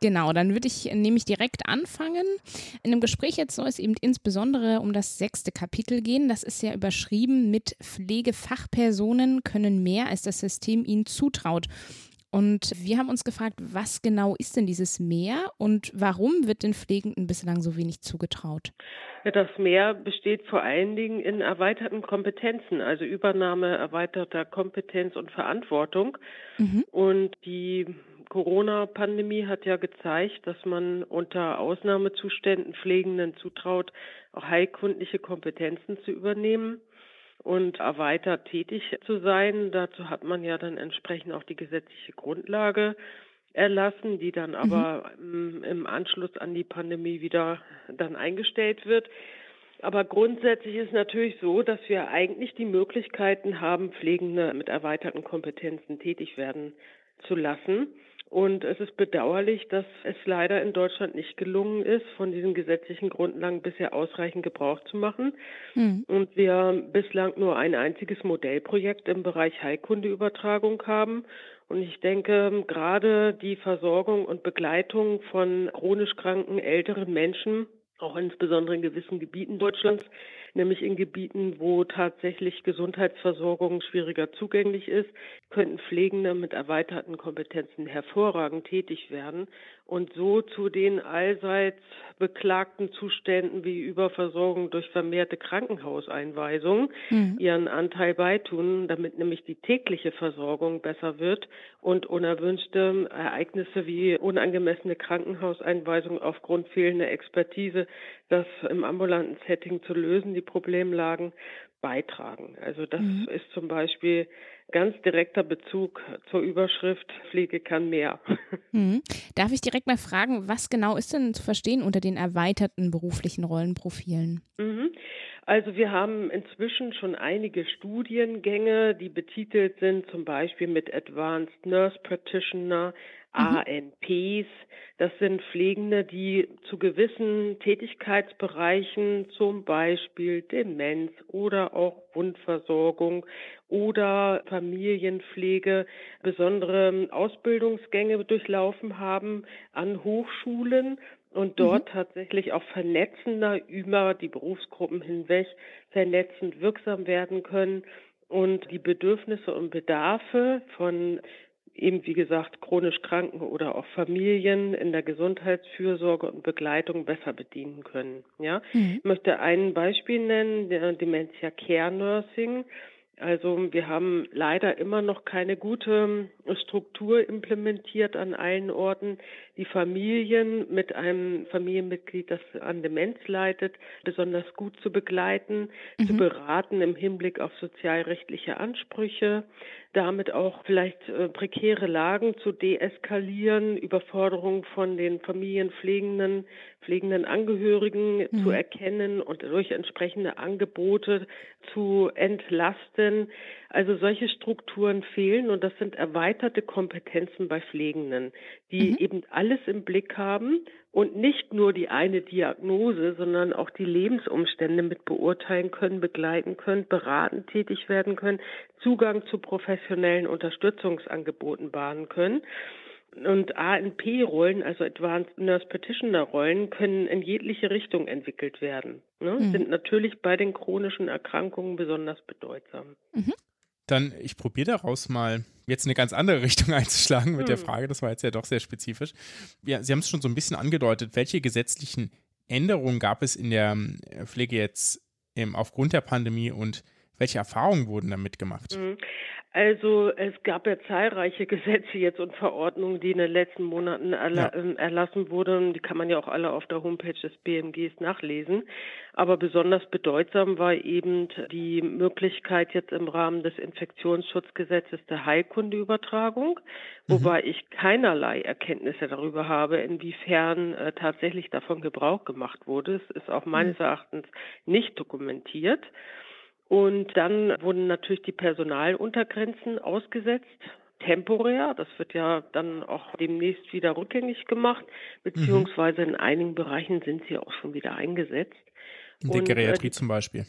Genau, dann würde ich nämlich direkt anfangen. In dem Gespräch jetzt soll es eben insbesondere um das sechste Kapitel gehen. Das ist ja überschrieben mit Pflegefachpersonen können mehr, als das System ihnen zutraut. Und wir haben uns gefragt, was genau ist denn dieses Mehr und warum wird den Pflegenden bislang so wenig zugetraut? Ja, das Mehr besteht vor allen Dingen in erweiterten Kompetenzen, also Übernahme erweiterter Kompetenz und Verantwortung. Mhm. Und die Corona-Pandemie hat ja gezeigt, dass man unter Ausnahmezuständen Pflegenden zutraut, auch heilkundliche Kompetenzen zu übernehmen und erweitert tätig zu sein. Dazu hat man ja dann entsprechend auch die gesetzliche Grundlage erlassen, die dann aber im, im Anschluss an die Pandemie wieder dann eingestellt wird. Aber grundsätzlich ist natürlich so, dass wir eigentlich die Möglichkeiten haben, Pflegende mit erweiterten Kompetenzen tätig werden zu lassen. Und es ist bedauerlich, dass es leider in Deutschland nicht gelungen ist, von diesen gesetzlichen Grundlagen bisher ausreichend Gebrauch zu machen. Hm. Und wir bislang nur ein einziges Modellprojekt im Bereich Heilkundeübertragung haben. Und ich denke, gerade die Versorgung und Begleitung von chronisch kranken älteren Menschen, auch insbesondere in gewissen Gebieten Deutschlands, nämlich in Gebieten, wo tatsächlich Gesundheitsversorgung schwieriger zugänglich ist, könnten Pflegende mit erweiterten Kompetenzen hervorragend tätig werden und so zu den allseits beklagten Zuständen wie Überversorgung durch vermehrte Krankenhauseinweisungen mhm. ihren Anteil beitun, damit nämlich die tägliche Versorgung besser wird und unerwünschte Ereignisse wie unangemessene Krankenhauseinweisungen aufgrund fehlender Expertise, das im ambulanten Setting zu lösen, die Problemlagen beitragen. Also das mhm. ist zum Beispiel ganz direkter Bezug zur Überschrift Pflege kann mehr. Mhm. Darf ich direkt mal fragen, was genau ist denn zu verstehen unter den erweiterten beruflichen Rollenprofilen? Mhm. Also wir haben inzwischen schon einige Studiengänge, die betitelt sind, zum Beispiel mit Advanced Nurse Practitioner, mhm. ANPs. Das sind Pflegende, die zu gewissen Tätigkeitsbereichen, zum Beispiel Demenz oder auch Wundversorgung oder Familienpflege, besondere Ausbildungsgänge durchlaufen haben an Hochschulen und dort mhm. tatsächlich auch vernetzender über die Berufsgruppen hinweg vernetzend wirksam werden können und die Bedürfnisse und Bedarfe von eben wie gesagt chronisch Kranken oder auch Familien in der Gesundheitsfürsorge und Begleitung besser bedienen können. Ja, mhm. ich möchte ein Beispiel nennen, der Dementia Care Nursing. Also wir haben leider immer noch keine gute Struktur implementiert an allen Orten, die Familien mit einem Familienmitglied, das an Demenz leidet, besonders gut zu begleiten, mhm. zu beraten im Hinblick auf sozialrechtliche Ansprüche, damit auch vielleicht äh, prekäre Lagen zu deeskalieren, Überforderung von den Familienpflegenden, pflegenden Angehörigen mhm. zu erkennen und durch entsprechende Angebote zu entlasten. Also solche Strukturen fehlen und das sind erweiterte Kompetenzen bei Pflegenden, die mhm. eben alles im Blick haben und nicht nur die eine Diagnose, sondern auch die Lebensumstände mit beurteilen können, begleiten können, beraten tätig werden können, Zugang zu professionellen Unterstützungsangeboten bahnen können. Und ANP-Rollen, also Advanced Nurse Practitioner-Rollen, können in jegliche Richtung entwickelt werden. Ne? Mhm. Sind natürlich bei den chronischen Erkrankungen besonders bedeutsam. Mhm. Dann, ich probiere daraus mal jetzt eine ganz andere Richtung einzuschlagen mit mhm. der Frage. Das war jetzt ja doch sehr spezifisch. Ja, Sie haben es schon so ein bisschen angedeutet. Welche gesetzlichen Änderungen gab es in der ähm, Pflege jetzt ähm, aufgrund der Pandemie und welche Erfahrungen wurden damit gemacht? Mhm. Also es gab ja zahlreiche Gesetze jetzt und Verordnungen, die in den letzten Monaten erla ja. Ähm, erlassen wurden. Die kann man ja auch alle auf der Homepage des BMGs nachlesen. Aber besonders bedeutsam war eben die Möglichkeit jetzt im Rahmen des Infektionsschutzgesetzes der Heilkundeübertragung, mhm. wobei ich keinerlei Erkenntnisse darüber habe, inwiefern äh, tatsächlich davon Gebrauch gemacht wurde. Es ist auch meines mhm. Erachtens nicht dokumentiert. Und dann wurden natürlich die Personaluntergrenzen ausgesetzt, temporär. Das wird ja dann auch demnächst wieder rückgängig gemacht, beziehungsweise in einigen Bereichen sind sie auch schon wieder eingesetzt. In der Geriatrie äh, zum Beispiel.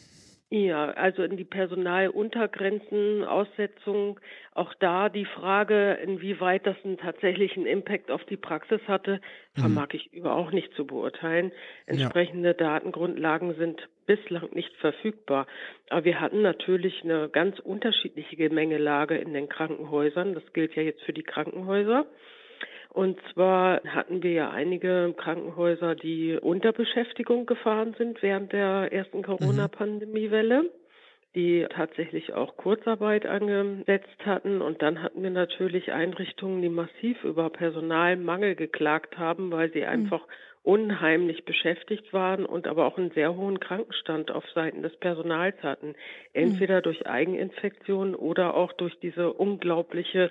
Ja, also in die Personaluntergrenzen, Aussetzung, auch da die Frage, inwieweit das einen tatsächlichen Impact auf die Praxis hatte, mhm. vermag ich überhaupt nicht zu beurteilen. Entsprechende ja. Datengrundlagen sind bislang nicht verfügbar. Aber wir hatten natürlich eine ganz unterschiedliche Gemengelage in den Krankenhäusern. Das gilt ja jetzt für die Krankenhäuser. Und zwar hatten wir ja einige Krankenhäuser, die unter Beschäftigung gefahren sind während der ersten mhm. Corona-Pandemiewelle die tatsächlich auch Kurzarbeit angesetzt hatten. Und dann hatten wir natürlich Einrichtungen, die massiv über Personalmangel geklagt haben, weil sie mhm. einfach unheimlich beschäftigt waren und aber auch einen sehr hohen Krankenstand auf Seiten des Personals hatten. Entweder mhm. durch Eigeninfektionen oder auch durch diese unglaubliche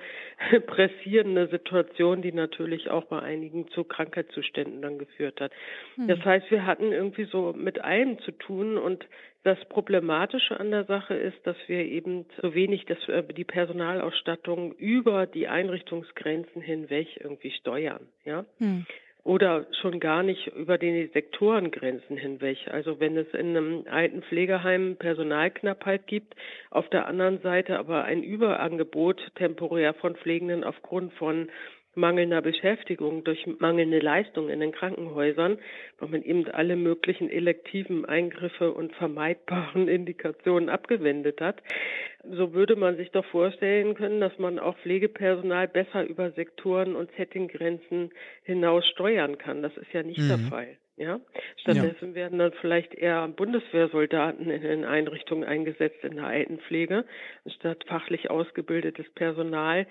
pressierende Situation, die natürlich auch bei einigen zu Krankheitszuständen dann geführt hat. Mhm. Das heißt, wir hatten irgendwie so mit allem zu tun und das Problematische an der Sache ist, dass wir eben so wenig das, äh, die Personalausstattung über die Einrichtungsgrenzen hinweg irgendwie steuern. Ja. Hm oder schon gar nicht über die Sektorengrenzen hinweg. Also wenn es in einem alten Pflegeheim Personalknappheit gibt, auf der anderen Seite aber ein Überangebot temporär von Pflegenden aufgrund von mangelnder Beschäftigung, durch mangelnde Leistung in den Krankenhäusern, weil man eben alle möglichen elektiven Eingriffe und vermeidbaren Indikationen abgewendet hat. So würde man sich doch vorstellen können, dass man auch Pflegepersonal besser über Sektoren und Settinggrenzen hinaus steuern kann. Das ist ja nicht mhm. der Fall. Ja, stattdessen ja. werden dann vielleicht eher Bundeswehrsoldaten in den Einrichtungen eingesetzt in der Altenpflege, statt fachlich ausgebildetes Personal,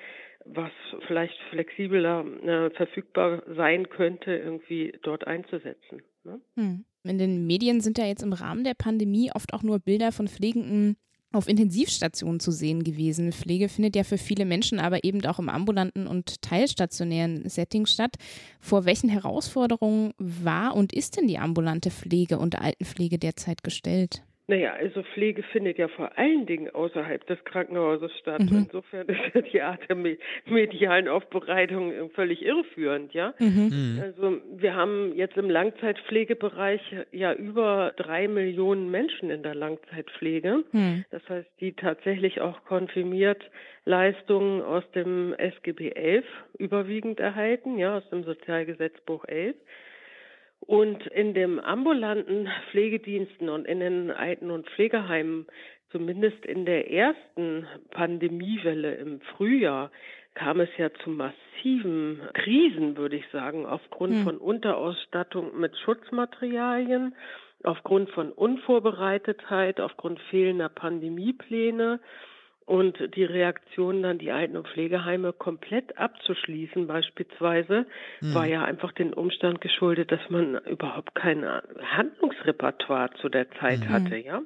was vielleicht flexibler äh, verfügbar sein könnte, irgendwie dort einzusetzen. Ne? Hm. In den Medien sind ja jetzt im Rahmen der Pandemie oft auch nur Bilder von Pflegenden auf Intensivstationen zu sehen gewesen. Pflege findet ja für viele Menschen aber eben auch im ambulanten und teilstationären Setting statt. Vor welchen Herausforderungen war und ist denn die ambulante Pflege und Altenpflege derzeit gestellt? Naja, also Pflege findet ja vor allen Dingen außerhalb des Krankenhauses statt. Mhm. Insofern ist ja die Art der medialen Aufbereitung völlig irreführend, ja. Mhm. mhm. Also wir haben jetzt im Langzeitpflegebereich ja über drei Millionen Menschen in der Langzeitpflege. Mhm. Das heißt, die tatsächlich auch konfirmiert Leistungen aus dem SGB 11 überwiegend erhalten, ja, aus dem Sozialgesetzbuch 11. Und in den ambulanten Pflegediensten und in den Alten- und Pflegeheimen, zumindest in der ersten Pandemiewelle im Frühjahr, kam es ja zu massiven Krisen, würde ich sagen, aufgrund hm. von Unterausstattung mit Schutzmaterialien, aufgrund von Unvorbereitetheit, aufgrund fehlender Pandemiepläne und die Reaktion dann die Alten- und Pflegeheime komplett abzuschließen beispielsweise, mhm. war ja einfach den Umstand geschuldet, dass man überhaupt kein Handlungsrepertoire zu der Zeit mhm. hatte, ja.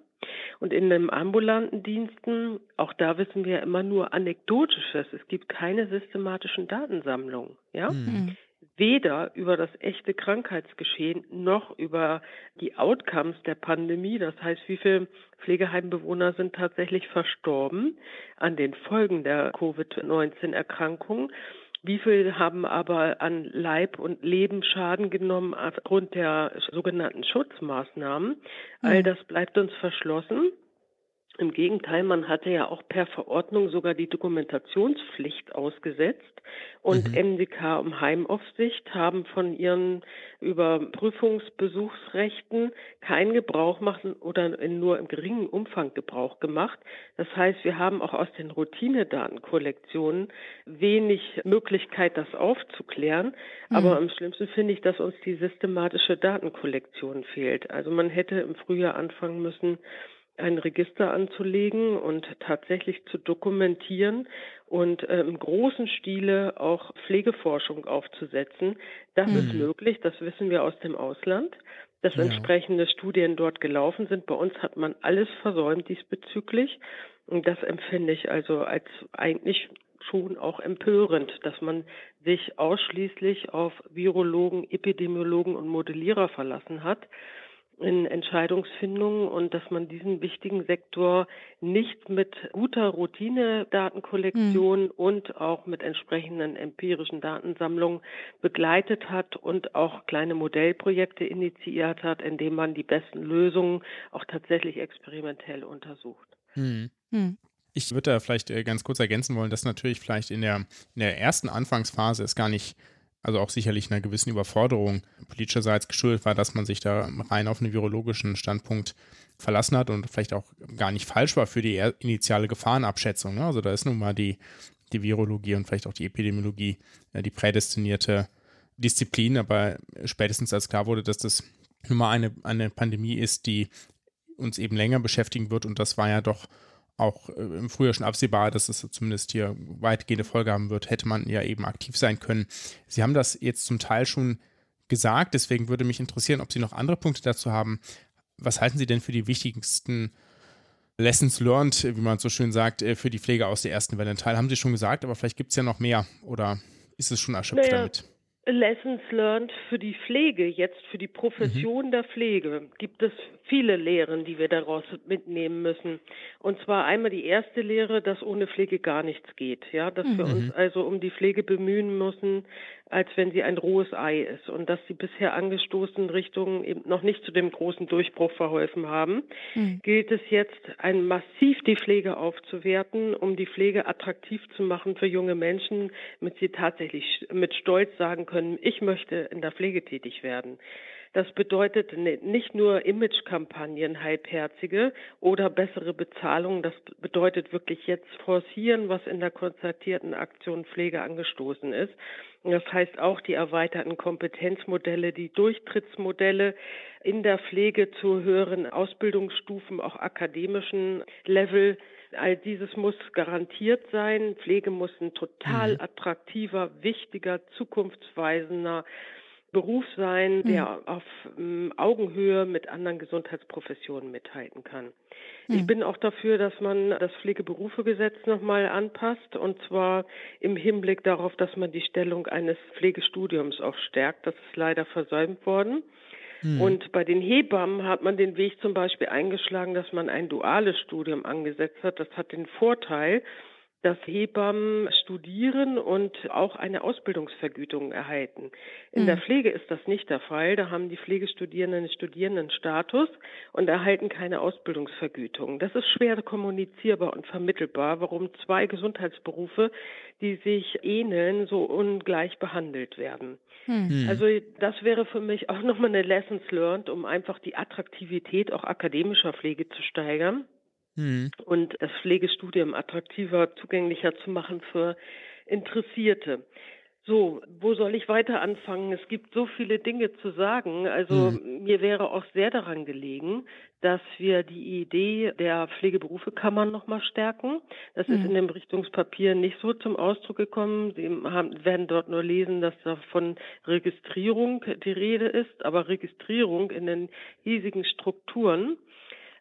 Und in den ambulanten Diensten, auch da wissen wir immer nur anekdotisches. Es gibt keine systematischen Datensammlungen, ja. Mhm weder über das echte Krankheitsgeschehen noch über die Outcomes der Pandemie, das heißt, wie viele Pflegeheimbewohner sind tatsächlich verstorben an den Folgen der Covid-19-Erkrankung. Wie viel haben aber an Leib und Leben Schaden genommen aufgrund der sogenannten Schutzmaßnahmen? All mhm. das bleibt uns verschlossen. Im Gegenteil, man hatte ja auch per Verordnung sogar die Dokumentationspflicht ausgesetzt und mhm. MDK und Heimaufsicht haben von ihren Überprüfungsbesuchsrechten keinen Gebrauch machen oder nur im geringen Umfang Gebrauch gemacht. Das heißt, wir haben auch aus den Routinedatenkollektionen wenig Möglichkeit, das aufzuklären. Mhm. Aber am schlimmsten finde ich, dass uns die systematische Datenkollektion fehlt. Also man hätte im Frühjahr anfangen müssen, ein Register anzulegen und tatsächlich zu dokumentieren und äh, im großen Stile auch Pflegeforschung aufzusetzen. Das mhm. ist möglich, das wissen wir aus dem Ausland, dass ja. entsprechende Studien dort gelaufen sind. Bei uns hat man alles versäumt diesbezüglich und das empfinde ich also als eigentlich schon auch empörend, dass man sich ausschließlich auf Virologen, Epidemiologen und Modellierer verlassen hat in Entscheidungsfindungen und dass man diesen wichtigen Sektor nicht mit guter Routine-Datenkollektion mhm. und auch mit entsprechenden empirischen Datensammlungen begleitet hat und auch kleine Modellprojekte initiiert hat, indem man die besten Lösungen auch tatsächlich experimentell untersucht. Mhm. Mhm. Ich würde da vielleicht äh, ganz kurz ergänzen wollen, dass natürlich vielleicht in der, in der ersten Anfangsphase es gar nicht also auch sicherlich einer gewissen Überforderung politischerseits geschuldet war, dass man sich da rein auf einen virologischen Standpunkt verlassen hat und vielleicht auch gar nicht falsch war für die initiale Gefahrenabschätzung. Ne? Also da ist nun mal die, die Virologie und vielleicht auch die Epidemiologie die prädestinierte Disziplin, aber spätestens als klar wurde, dass das nun mal eine, eine Pandemie ist, die uns eben länger beschäftigen wird und das war ja doch auch äh, im Frühjahr schon absehbar, dass es zumindest hier weitgehende Folge haben wird, hätte man ja eben aktiv sein können. Sie haben das jetzt zum Teil schon gesagt, deswegen würde mich interessieren, ob Sie noch andere Punkte dazu haben. Was halten Sie denn für die wichtigsten Lessons learned, wie man so schön sagt, äh, für die Pflege aus der ersten Welle? Teil haben Sie schon gesagt, aber vielleicht gibt es ja noch mehr oder ist es schon erschöpft naja. damit? Lessons learned für die Pflege, jetzt für die Profession mhm. der Pflege, gibt es viele Lehren, die wir daraus mitnehmen müssen. Und zwar einmal die erste Lehre, dass ohne Pflege gar nichts geht. Ja, dass mhm. wir uns also um die Pflege bemühen müssen, als wenn sie ein rohes Ei ist und dass die bisher angestoßenen Richtungen eben noch nicht zu dem großen Durchbruch verholfen haben, mhm. gilt es jetzt, ein massiv die Pflege aufzuwerten, um die Pflege attraktiv zu machen für junge Menschen, damit sie tatsächlich mit Stolz sagen können, ich möchte in der Pflege tätig werden. Das bedeutet nicht nur Imagekampagnen, halbherzige oder bessere Bezahlung. Das bedeutet wirklich jetzt forcieren, was in der konzertierten Aktion Pflege angestoßen ist. Das heißt auch die erweiterten Kompetenzmodelle, die Durchtrittsmodelle in der Pflege zu höheren Ausbildungsstufen, auch akademischen Level. All dieses muss garantiert sein. Pflege muss ein total mhm. attraktiver, wichtiger, zukunftsweisender Beruf sein, der mhm. auf ähm, Augenhöhe mit anderen Gesundheitsprofessionen mithalten kann. Mhm. Ich bin auch dafür, dass man das Pflegeberufegesetz nochmal anpasst und zwar im Hinblick darauf, dass man die Stellung eines Pflegestudiums auch stärkt. Das ist leider versäumt worden. Mhm. Und bei den Hebammen hat man den Weg zum Beispiel eingeschlagen, dass man ein duales Studium angesetzt hat. Das hat den Vorteil, dass Hebammen studieren und auch eine Ausbildungsvergütung erhalten. In mhm. der Pflege ist das nicht der Fall. Da haben die Pflegestudierenden Studierendenstatus und erhalten keine Ausbildungsvergütung. Das ist schwer kommunizierbar und vermittelbar, warum zwei Gesundheitsberufe, die sich ähneln, so ungleich behandelt werden. Mhm. Also das wäre für mich auch nochmal eine Lessons learned, um einfach die Attraktivität auch akademischer Pflege zu steigern mhm. und das Pflegestudium attraktiver, zugänglicher zu machen für Interessierte. So, wo soll ich weiter anfangen? Es gibt so viele Dinge zu sagen. Also mhm. mir wäre auch sehr daran gelegen, dass wir die Idee der Pflegeberufekammern nochmal stärken. Das mhm. ist in dem Richtungspapier nicht so zum Ausdruck gekommen. Sie haben, werden dort nur lesen, dass da von Registrierung die Rede ist, aber Registrierung in den hiesigen Strukturen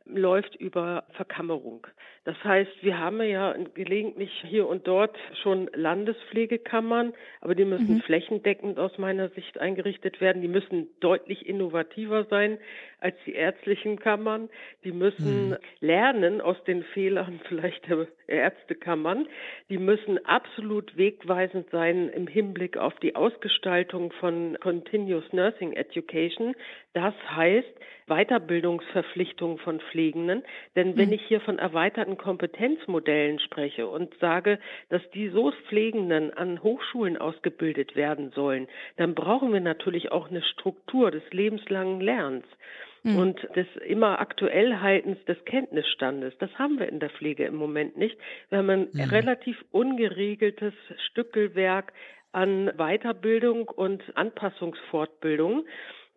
läuft über Verkammerung. Das heißt, wir haben ja gelegentlich hier und dort schon Landespflegekammern, aber die müssen mhm. flächendeckend aus meiner Sicht eingerichtet werden. Die müssen deutlich innovativer sein als die ärztlichen Kammern. Die müssen mhm. lernen aus den Fehlern vielleicht der Ärztekammern. Die müssen absolut wegweisend sein im Hinblick auf die Ausgestaltung von Continuous Nursing Education. Das heißt Weiterbildungsverpflichtungen von Pflegenden. Denn wenn mhm. ich hier von erweiterten Kompetenzmodellen spreche und sage, dass die so Pflegenden an Hochschulen ausgebildet werden sollen, dann brauchen wir natürlich auch eine Struktur des lebenslangen Lernens mhm. und des immer aktuell Haltens des Kenntnisstandes. Das haben wir in der Pflege im Moment nicht. Wir haben ein mhm. relativ ungeregeltes Stückelwerk an Weiterbildung und Anpassungsfortbildung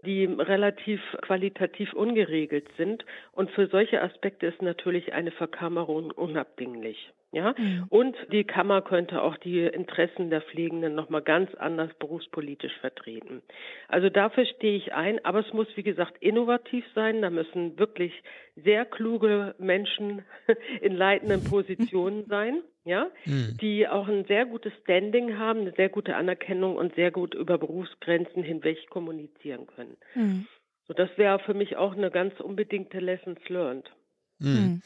die relativ qualitativ ungeregelt sind. Und für solche Aspekte ist natürlich eine Verkammerung unabdinglich. Ja, mhm. und die Kammer könnte auch die Interessen der Pflegenden nochmal ganz anders berufspolitisch vertreten. Also dafür stehe ich ein, aber es muss, wie gesagt, innovativ sein. Da müssen wirklich sehr kluge Menschen in leitenden Positionen sein, ja, mhm. die auch ein sehr gutes Standing haben, eine sehr gute Anerkennung und sehr gut über Berufsgrenzen hinweg kommunizieren können. Mhm. So, das wäre für mich auch eine ganz unbedingte Lessons learned. Mhm.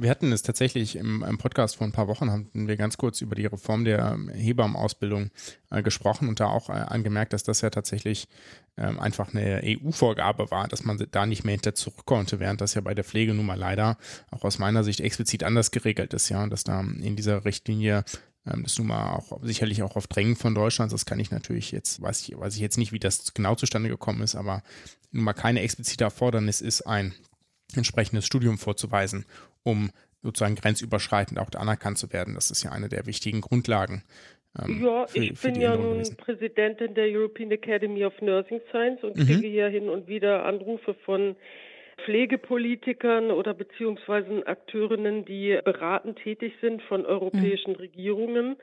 Wir hatten es tatsächlich im, im, Podcast vor ein paar Wochen, hatten wir ganz kurz über die Reform der ähm, Hebammenausbildung äh, gesprochen und da auch äh, angemerkt, dass das ja tatsächlich ähm, einfach eine EU-Vorgabe war, dass man da nicht mehr hinter zurück konnte, während das ja bei der Pflege nun mal leider auch aus meiner Sicht explizit anders geregelt ist, ja, und dass da in dieser Richtlinie ähm, das nun mal auch sicherlich auch auf Drängen von Deutschland, das kann ich natürlich jetzt, weiß ich, weiß ich jetzt nicht, wie das genau zustande gekommen ist, aber nun mal keine explizite Erfordernis ist, ein entsprechendes Studium vorzuweisen, um sozusagen grenzüberschreitend auch anerkannt zu werden. Das ist ja eine der wichtigen Grundlagen. Ähm, ja, für, ich bin ja nun Präsidentin der European Academy of Nursing Science und mhm. kriege hier hin und wieder Anrufe von Pflegepolitikern oder beziehungsweise Akteurinnen, die beratend tätig sind von europäischen mhm. Regierungen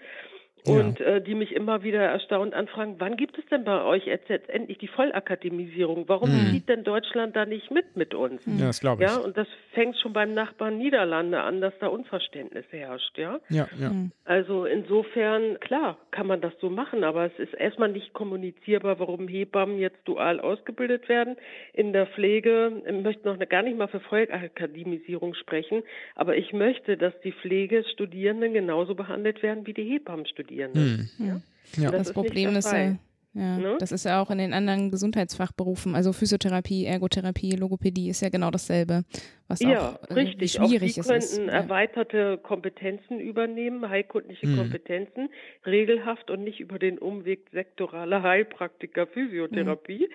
und äh, die mich immer wieder erstaunt anfragen, wann gibt es denn bei euch jetzt, jetzt endlich die Vollakademisierung? Warum Mhm. zieht denn Deutschland da nicht mit mit uns? Ja, das glaube ich. Ja, und das fängt schon beim Nachbarn Niederlande an, dass da Unverständnis herrscht, ja. Ja, ja. Also insofern, klar, kann man das so machen, aber es ist erstmal nicht kommunizierbar, warum Hebammen jetzt dual ausgebildet werden. In der Pflege ich möchte noch gar nicht mal für Vollakademisierung sprechen, aber ich möchte, dass die Pflegestudierenden genauso behandelt werden wie die Hebammenstudierenden. Hm. Ja? Ja. Das Das, ist Problem ist der ja, Ne? das ist ja auch in den anderen Gesundheitsfachberufen, also Physiotherapie, Ergotherapie, Logopädie ist ja genau dasselbe, was Ja, auch äh, richtig. Auch schwierig die ist. könnten ja. erweiterte Kompetenzen übernehmen, heilkundliche Mhm. Kompetenzen, regelhaft und nicht über den Umweg sektorale Heilpraktiker Physiotherapie.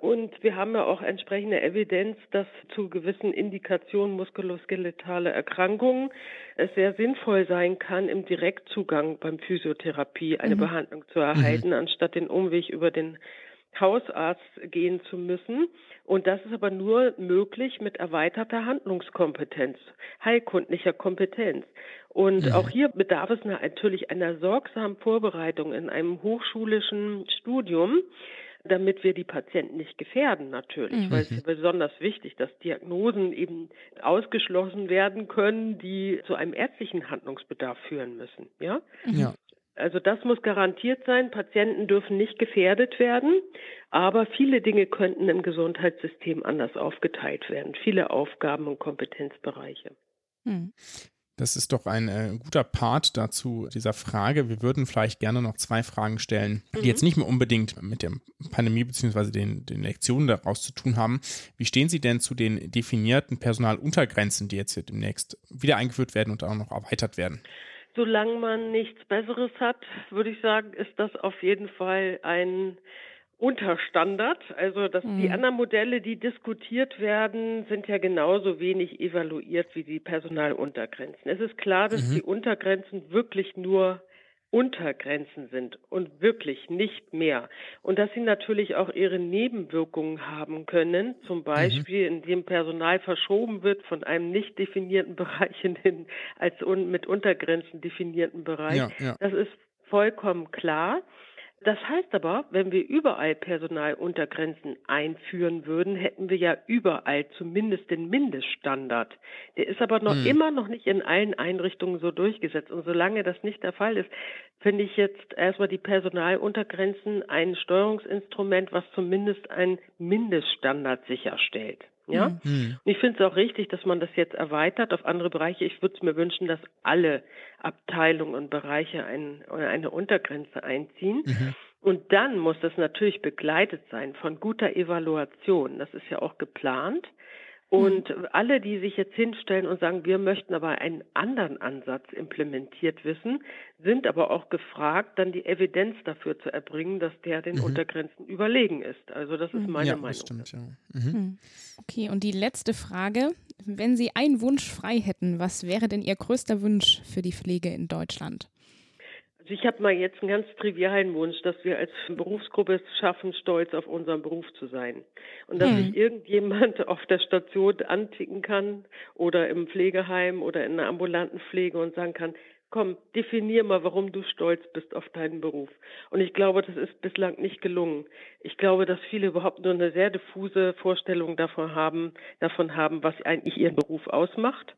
Und wir haben ja auch entsprechende Evidenz, dass zu gewissen Indikationen muskuloskeletale Erkrankungen es sehr sinnvoll sein kann, im Direktzugang beim Physiotherapie eine Behandlung zu erhalten, anstatt den Umweg über den Hausarzt gehen zu müssen. Und das ist aber nur möglich mit erweiterter Handlungskompetenz, heilkundlicher Kompetenz. Und auch hier bedarf es natürlich einer sorgsamen Vorbereitung in einem hochschulischen Studium, damit wir die Patienten nicht gefährden natürlich, weil es ist besonders wichtig, dass Diagnosen eben ausgeschlossen werden können, die zu einem ärztlichen Handlungsbedarf führen müssen. Ja? ja. Also das muss garantiert sein. Patienten dürfen nicht gefährdet werden, aber viele Dinge könnten im Gesundheitssystem anders aufgeteilt werden. Viele Aufgaben und Kompetenzbereiche. Hm. Das ist doch ein äh, guter Part dazu dieser Frage. Wir würden vielleicht gerne noch zwei Fragen stellen, die jetzt nicht mehr unbedingt mit der Pandemie bzw. Den, den Lektionen daraus zu tun haben. Wie stehen Sie denn zu den definierten Personaluntergrenzen, die jetzt hier demnächst wieder eingeführt werden und auch noch erweitert werden? Solange man nichts Besseres hat, würde ich sagen, ist das auf jeden Fall ein Unterstandard. Also dass die anderen Modelle, die diskutiert werden, sind ja genauso wenig evaluiert wie die Personaluntergrenzen. Es ist klar, dass die Untergrenzen wirklich nur Untergrenzen sind und wirklich nicht mehr. Und dass sie natürlich auch ihre Nebenwirkungen haben können, zum Beispiel indem Personal verschoben wird von einem nicht definierten Bereich in den als un mit Untergrenzen definierten Bereich. Ja, ja. Das ist vollkommen klar. Das heißt aber, wenn wir überall Personaluntergrenzen einführen würden, hätten wir ja überall zumindest den Mindeststandard. Der ist aber noch immer noch nicht in allen Einrichtungen so durchgesetzt. Und solange das nicht der Fall ist, finde ich jetzt erstmal die Personaluntergrenzen ein Steuerungsinstrument, was zumindest einen Mindeststandard sicherstellt. Ja? Hm. Und ich finde es auch richtig, dass man das jetzt erweitert auf andere Bereiche. Ich würde es mir wünschen, dass alle Abteilungen und Bereiche ein, eine Untergrenze einziehen. Und dann muss das natürlich begleitet sein von guter Evaluation. Das ist ja auch geplant. Und alle, die sich jetzt hinstellen und sagen, wir möchten aber einen anderen Ansatz implementiert wissen, sind aber auch gefragt, dann die Evidenz dafür zu erbringen, dass der den Untergrenzen überlegen ist. Also das ist meine ja, Meinung. das stimmt, ja. Mhm. Okay, und die letzte Frage. Wenn Sie einen Wunsch frei hätten, was wäre denn Ihr größter Wunsch für die Pflege in Deutschland? Also ich habe mal jetzt einen ganz trivialen Wunsch, dass wir als Berufsgruppe es schaffen, stolz auf unseren Beruf zu sein. Und dass sich irgendjemand auf der Station anticken kann oder im Pflegeheim oder in einer ambulanten Pflege und sagen kann, komm, definier mal, warum du stolz bist auf deinen Beruf. Und ich glaube, das ist bislang nicht gelungen. Ich glaube, dass viele überhaupt nur eine sehr diffuse Vorstellung davon haben, davon haben, was eigentlich ihren Beruf ausmacht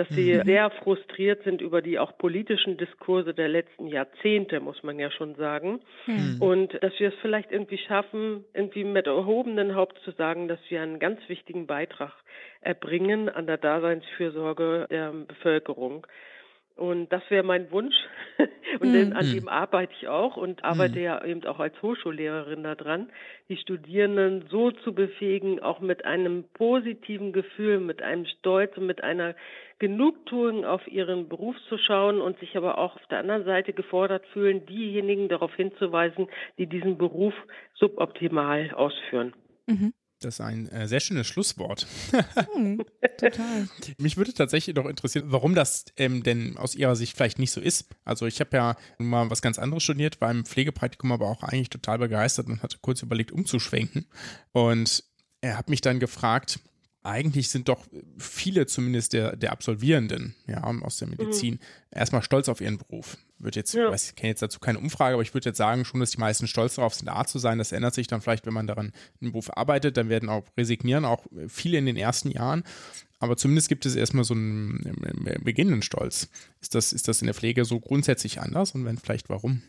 dass sie sehr frustriert sind über die auch politischen Diskurse der letzten Jahrzehnte, muss man ja schon sagen. Und dass wir es vielleicht irgendwie schaffen, irgendwie mit erhobenen Haupt zu sagen, dass wir einen ganz wichtigen Beitrag erbringen an der Daseinsfürsorge der Bevölkerung. Und das wäre mein Wunsch. Und den, an dem arbeite ich auch und arbeite ja eben auch als Hochschullehrerin daran, die Studierenden so zu befähigen, auch mit einem positiven Gefühl, mit einem Stolz und mit einer Genugtuung auf ihren Beruf zu schauen und sich aber auch auf der anderen Seite gefordert fühlen, diejenigen darauf hinzuweisen, die diesen Beruf suboptimal ausführen. Das ist ein äh, sehr schönes Schlusswort. Hm, total. Mich würde tatsächlich noch interessieren, warum das ähm, denn aus Ihrer Sicht vielleicht nicht so ist. Also ich habe ja mal was ganz anderes studiert, war im Pflegepraktikum aber auch eigentlich total begeistert und hatte kurz überlegt, umzuschwenken. Und er hat mich dann gefragt, eigentlich sind doch viele zumindest der, der Absolvierenden ja, aus der Medizin mhm. erstmal stolz auf ihren Beruf. Wird jetzt, ja. weiß, ich kenne jetzt dazu keine Umfrage, aber ich würde jetzt sagen schon, dass die meisten stolz darauf sind, Arzt zu sein. Das ändert sich dann vielleicht, wenn man daran im Beruf arbeitet. Dann werden auch resignieren, auch viele in den ersten Jahren. Aber zumindest gibt es erstmal so einen beginnenden Stolz. Ist das, ist das in der Pflege so grundsätzlich anders und wenn vielleicht warum?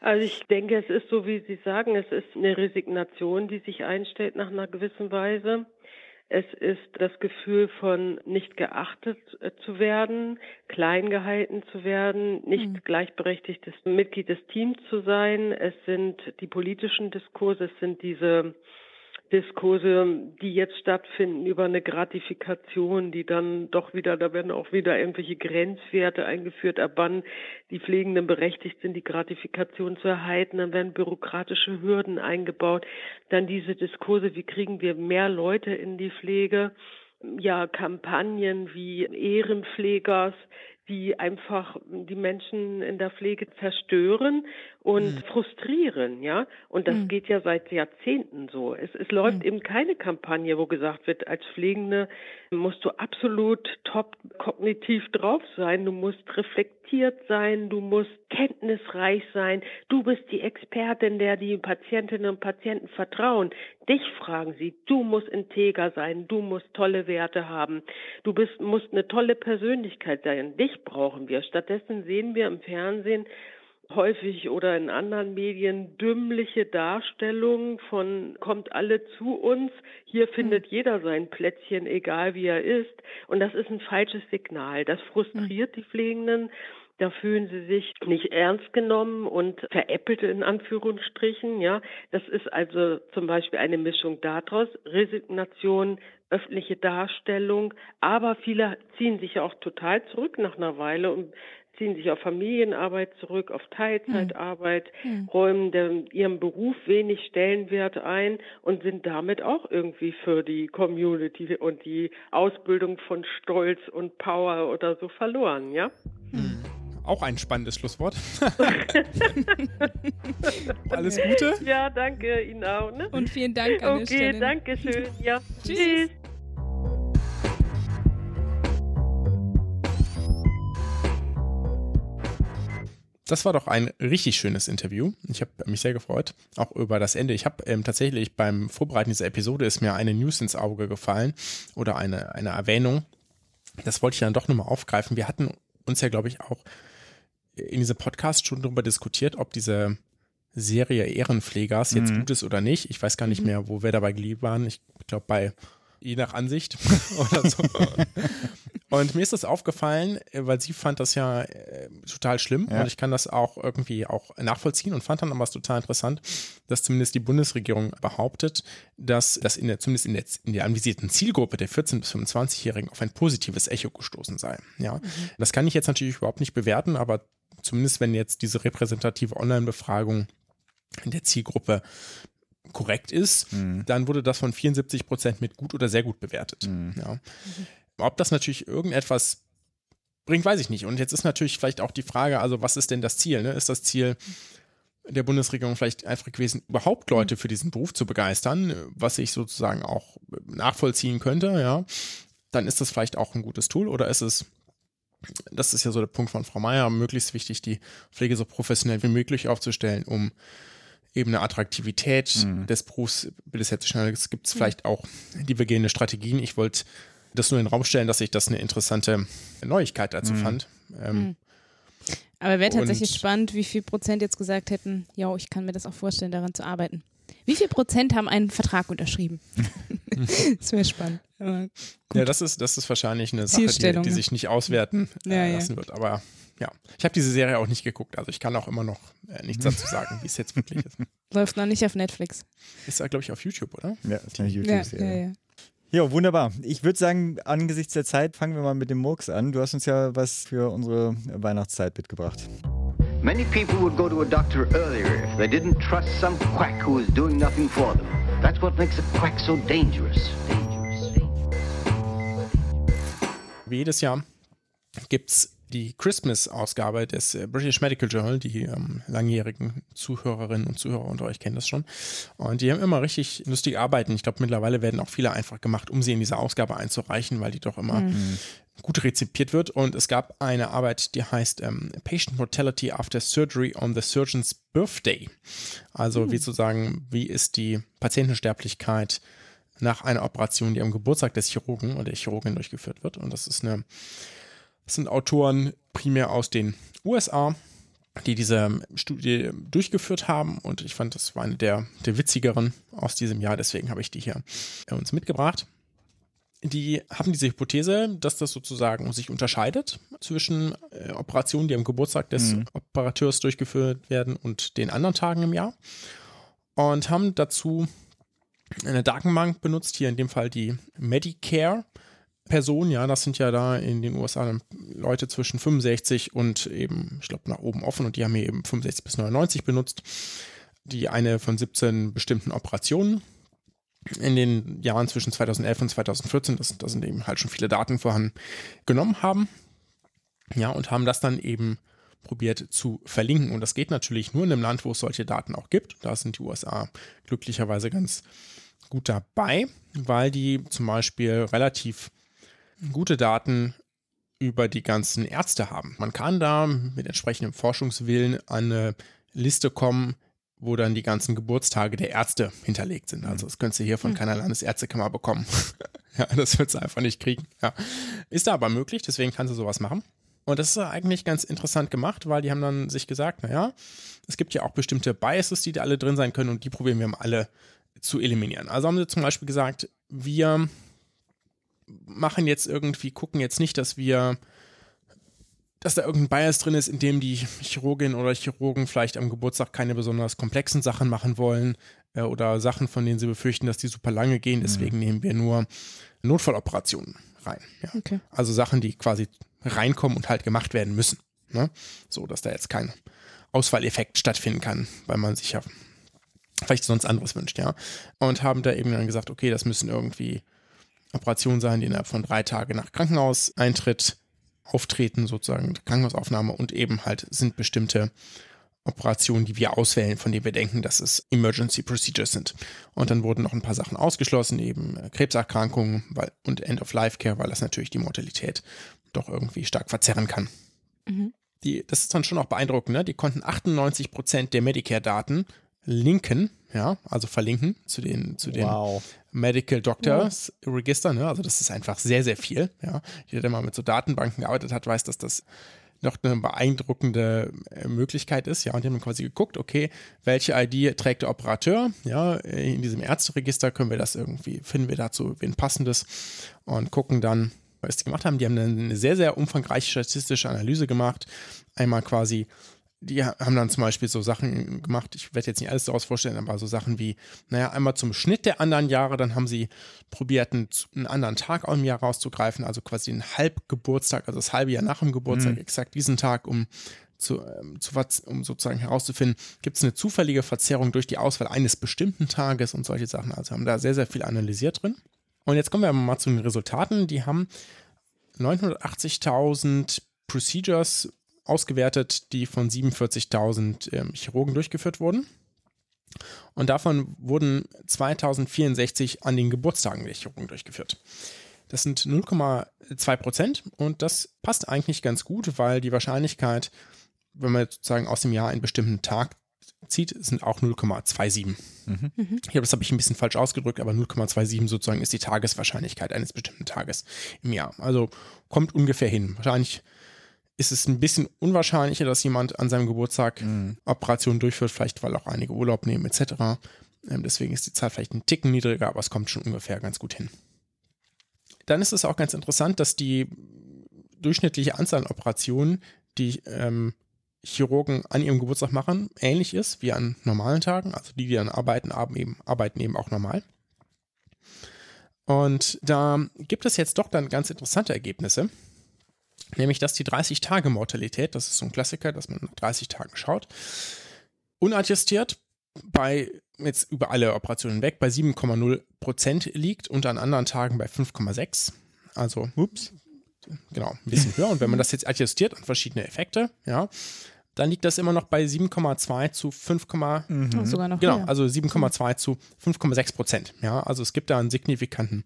Also ich denke, es ist so, wie Sie sagen, es ist eine Resignation, die sich einstellt nach einer gewissen Weise. Es ist das Gefühl von nicht geachtet äh, zu werden, klein gehalten zu werden, nicht mhm. gleichberechtigtes Mitglied des Teams zu sein. Es sind die politischen Diskurse, es sind diese Diskurse, die jetzt stattfinden über eine Gratifikation, die dann doch wieder, da werden auch wieder irgendwelche Grenzwerte eingeführt, ab wann die Pflegenden berechtigt sind, die Gratifikation zu erhalten, dann werden bürokratische Hürden eingebaut, dann diese Diskurse, wie kriegen wir mehr Leute in die Pflege, ja, Kampagnen wie Ehrenpflegers, die einfach die Menschen in der Pflege zerstören und mhm. frustrieren, ja. Und das mhm. geht ja seit Jahrzehnten so. Es, es läuft mhm. eben keine Kampagne, wo gesagt wird, als Pflegende musst du absolut top kognitiv drauf sein, du musst reflektiert sein, du musst kenntnisreich sein, du bist die Expertin, der die Patientinnen und Patienten vertrauen. Dich fragen sie, du musst integer sein, du musst tolle Werte haben, du bist, musst eine tolle Persönlichkeit sein, dich brauchen wir. Stattdessen sehen wir im Fernsehen, häufig oder in anderen Medien dümmliche Darstellungen von kommt alle zu uns, hier findet hm. jeder sein Plätzchen, egal wie er ist. Und das ist ein falsches Signal. Das frustriert hm. die Pflegenden. Da fühlen sie sich nicht ernst genommen und veräppelt in Anführungsstrichen. Ja, das ist also zum Beispiel eine Mischung daraus: Resignation, öffentliche Darstellung. Aber viele ziehen sich ja auch total zurück nach einer Weile und ziehen sich auf Familienarbeit zurück, auf Teilzeitarbeit, mhm. räumen dem, ihrem Beruf wenig Stellenwert ein und sind damit auch irgendwie für die Community und die Ausbildung von Stolz und Power oder so verloren, ja? Mhm. Auch ein spannendes Schlusswort. Alles Gute. Ja, danke Ihnen auch. Ne? Und vielen Dank an Okay, danke schön. Ja. Tschüss. Tschüss. Das war doch ein richtig schönes Interview. Ich habe mich sehr gefreut, auch über das Ende. Ich habe ähm, tatsächlich beim Vorbereiten dieser Episode ist mir eine News ins Auge gefallen oder eine, eine Erwähnung. Das wollte ich dann doch nochmal aufgreifen. Wir hatten uns ja, glaube ich, auch in diesem Podcast schon darüber diskutiert, ob diese Serie Ehrenpflegers jetzt mhm. gut ist oder nicht. Ich weiß gar nicht mhm. mehr, wo wir dabei geliebt waren. Ich glaube, bei je nach Ansicht oder so. Und mir ist das aufgefallen, äh, weil sie fand das ja äh, total schlimm ja. und ich kann das auch irgendwie auch nachvollziehen und fand dann aber es total interessant, dass zumindest die Bundesregierung behauptet, dass das in der, zumindest in der, in der anvisierten Zielgruppe der 14- bis 25-Jährigen auf ein positives Echo gestoßen sei. Ja, mhm. das kann ich jetzt natürlich überhaupt nicht bewerten, aber zumindest wenn jetzt diese repräsentative Online-Befragung in der Zielgruppe korrekt ist, mhm. dann wurde das von 74 Prozent mit gut oder sehr gut bewertet. Mhm. Ja. Ob das natürlich irgendetwas bringt, weiß ich nicht. Und jetzt ist natürlich vielleicht auch die Frage, also was ist denn das Ziel? Ne? Ist das Ziel der Bundesregierung vielleicht einfach gewesen, überhaupt Leute für diesen Beruf zu begeistern, was ich sozusagen auch nachvollziehen könnte, ja? Dann ist das vielleicht auch ein gutes Tool oder ist es das ist ja so der Punkt von Frau Meier, möglichst wichtig, die Pflege so professionell wie möglich aufzustellen, um eben eine Attraktivität mhm. des Berufsbildes herzustellen. Es gibt vielleicht auch divergierende Strategien. Ich wollte das nur in den Raum stellen, dass ich das eine interessante Neuigkeit dazu mhm. fand. Ähm, mhm. Aber wäre tatsächlich spannend, wie viel Prozent jetzt gesagt hätten, ja, ich kann mir das auch vorstellen, daran zu arbeiten. Wie viel Prozent haben einen Vertrag unterschrieben? das wäre spannend. Ja, das ist, das ist wahrscheinlich eine Sache, die, die sich nicht auswerten äh, ja, lassen ja. wird. Aber ja, ich habe diese Serie auch nicht geguckt, also ich kann auch immer noch äh, nichts dazu sagen, wie es jetzt wirklich ist. Läuft noch nicht auf Netflix. Ist da, glaube ich, auf YouTube, oder? Ja, ist eine YouTube-Serie. Ja, ja, ja, wunderbar. Ich würde sagen, angesichts der Zeit fangen wir mal mit dem Murks an. Du hast uns ja was für unsere Weihnachtszeit mitgebracht. Many people would go to a doctor earlier if they didn't trust some quack who is doing nothing for them. That's what makes a quack so dangerous. dangerous. Wie jedes Jahr gibt es die Christmas-Ausgabe des äh, British Medical Journal. Die ähm, langjährigen Zuhörerinnen und Zuhörer unter euch kennen das schon. Und die haben immer richtig lustige Arbeiten. Ich glaube, mittlerweile werden auch viele einfach gemacht, um sie in diese Ausgabe einzureichen, weil die doch immer mhm. Gut rezipiert wird. Und es gab eine Arbeit, die heißt ähm, Patient Mortality After Surgery on the Surgeon's Birthday. Also, mhm. wie zu sagen, wie ist die Patientensterblichkeit nach einer Operation, die am Geburtstag des Chirurgen oder der Chirurgin durchgeführt wird. Und das ist eine das sind Autoren primär aus den USA, die diese Studie durchgeführt haben. Und ich fand, das war eine der, der witzigeren aus diesem Jahr. Deswegen habe ich die hier uns mitgebracht. Die haben diese Hypothese, dass das sozusagen sich unterscheidet zwischen äh, Operationen, die am Geburtstag des mhm. Operateurs durchgeführt werden und den anderen Tagen im Jahr. Und haben dazu eine Datenbank benutzt, hier in dem Fall die Medicare Personen, ja, das sind ja da in den USA Leute zwischen 65 und eben, ich glaube, nach oben offen und die haben hier eben 65 bis 99 benutzt. Die eine von 17 bestimmten Operationen in den Jahren zwischen 2011 und 2014, das, da sind eben halt schon viele Daten vorhanden, genommen haben. Ja, und haben das dann eben probiert zu verlinken. Und das geht natürlich nur in einem Land, wo es solche Daten auch gibt. Da sind die USA glücklicherweise ganz gut dabei, weil die zum Beispiel relativ gute Daten über die ganzen Ärzte haben. Man kann da mit entsprechendem Forschungswillen an eine Liste kommen, wo dann die ganzen Geburtstage der Ärzte hinterlegt sind. Also das könntest du hier von hm. keiner Landesärztekammer bekommen. ja, das wird es einfach nicht kriegen. Ja. Ist da aber möglich, deswegen kannst du sowas machen. Und das ist eigentlich ganz interessant gemacht, weil die haben dann sich gesagt, naja, es gibt ja auch bestimmte Biases, die da alle drin sein können und die probieren wir mal alle zu eliminieren. Also haben sie zum Beispiel gesagt, wir machen jetzt irgendwie, gucken jetzt nicht, dass wir, dass da irgendein Bias drin ist, in dem die Chirurgin oder Chirurgen vielleicht am Geburtstag keine besonders komplexen Sachen machen wollen äh, oder Sachen, von denen sie befürchten, dass die super lange gehen. Mhm. Deswegen mhm. nehmen wir nur Notfalloperationen rein. Ja. Okay. Also Sachen, die quasi reinkommen und halt gemacht werden müssen. Ne? So, dass da jetzt kein Ausfalleffekt stattfinden kann, weil man sich ja vielleicht sonst anderes wünscht, ja. Und haben da eben dann gesagt, okay, das müssen irgendwie Operation sein, die innerhalb von drei Tagen nach Krankenhauseintritt auftreten, sozusagen Krankenhausaufnahme und eben halt sind bestimmte Operationen, die wir auswählen, von denen wir denken, dass es Emergency Procedures sind. Und dann wurden noch ein paar Sachen ausgeschlossen, eben Krebserkrankungen weil, und End-of-Life-Care, weil das natürlich die Mortalität doch irgendwie stark verzerren kann. Mhm. Die, das ist dann schon auch beeindruckend, ne? Die konnten 98 Prozent der Medicare-Daten linken, ja, also verlinken zu den, zu den wow. Medical Doctors wow. Register, ne? Also das ist einfach sehr, sehr viel, ja. Jeder, der mal mit so Datenbanken gearbeitet hat, weiß, dass das noch eine beeindruckende äh, Möglichkeit ist, ja, und die haben quasi geguckt, okay, welche ID trägt der Operateur, ja, in diesem Ärzteregister können wir das irgendwie, finden wir dazu wen passendes und gucken dann, was die gemacht haben. Die haben eine sehr, sehr umfangreiche statistische Analyse gemacht, einmal quasi die haben dann zum Beispiel so Sachen gemacht, ich werde jetzt nicht alles daraus vorstellen, aber so Sachen wie, naja, einmal zum Schnitt der anderen Jahre, dann haben sie probiert, einen, einen anderen Tag im Jahr rauszugreifen, also quasi einen Halbgeburtstag, also das halbe Jahr nach dem Geburtstag, mhm. exakt diesen Tag, um zu, ähm, zu, um sozusagen herauszufinden, gibt es eine zufällige Verzerrung durch die Auswahl eines bestimmten Tages und solche Sachen. Also haben da sehr, sehr viel analysiert drin. Und jetzt kommen wir mal zu den Resultaten. Die haben 980.000 Procedures ausgewertet, die von 47.000 ähm, Chirurgen durchgeführt wurden. Und davon wurden 2064 an den Geburtstagen der Chirurgen durchgeführt. Das sind 0,2 Prozent und das passt eigentlich ganz gut, weil die Wahrscheinlichkeit, wenn man sozusagen aus dem Jahr einen bestimmten Tag zieht, sind auch 0,27. Mhm. Mhm. Ich glaube, das habe ich ein bisschen falsch ausgedrückt, aber 0,27 sozusagen ist die Tageswahrscheinlichkeit eines bestimmten Tages im Jahr. Also kommt ungefähr hin. Wahrscheinlich ist es ein bisschen unwahrscheinlicher, dass jemand an seinem Geburtstag mhm. Operationen durchführt, vielleicht weil auch einige Urlaub nehmen etc. Ähm, deswegen ist die Zahl vielleicht ein Ticken niedriger, aber es kommt schon ungefähr ganz gut hin. Dann ist es auch ganz interessant, dass die durchschnittliche Anzahl an Operationen, die ähm, Chirurgen an ihrem Geburtstag machen, ähnlich ist wie an normalen Tagen. Also die, die dann arbeiten, eben, arbeiten eben auch normal. Und da gibt es jetzt doch dann ganz interessante Ergebnisse nämlich dass die 30-Tage-Mortalität, das ist so ein Klassiker, dass man nach 30 Tagen schaut, unadjustiert bei jetzt über alle Operationen weg bei 7,0 Prozent liegt und an anderen Tagen bei 5,6. Also, ups, genau, ein bisschen höher. Und wenn man das jetzt adjustiert an verschiedene Effekte, ja, dann liegt das immer noch bei 7,2 zu 5, Oh, sogar noch genau, höher. also 7,2 zu 5,6 Prozent. Ja, also es gibt da einen signifikanten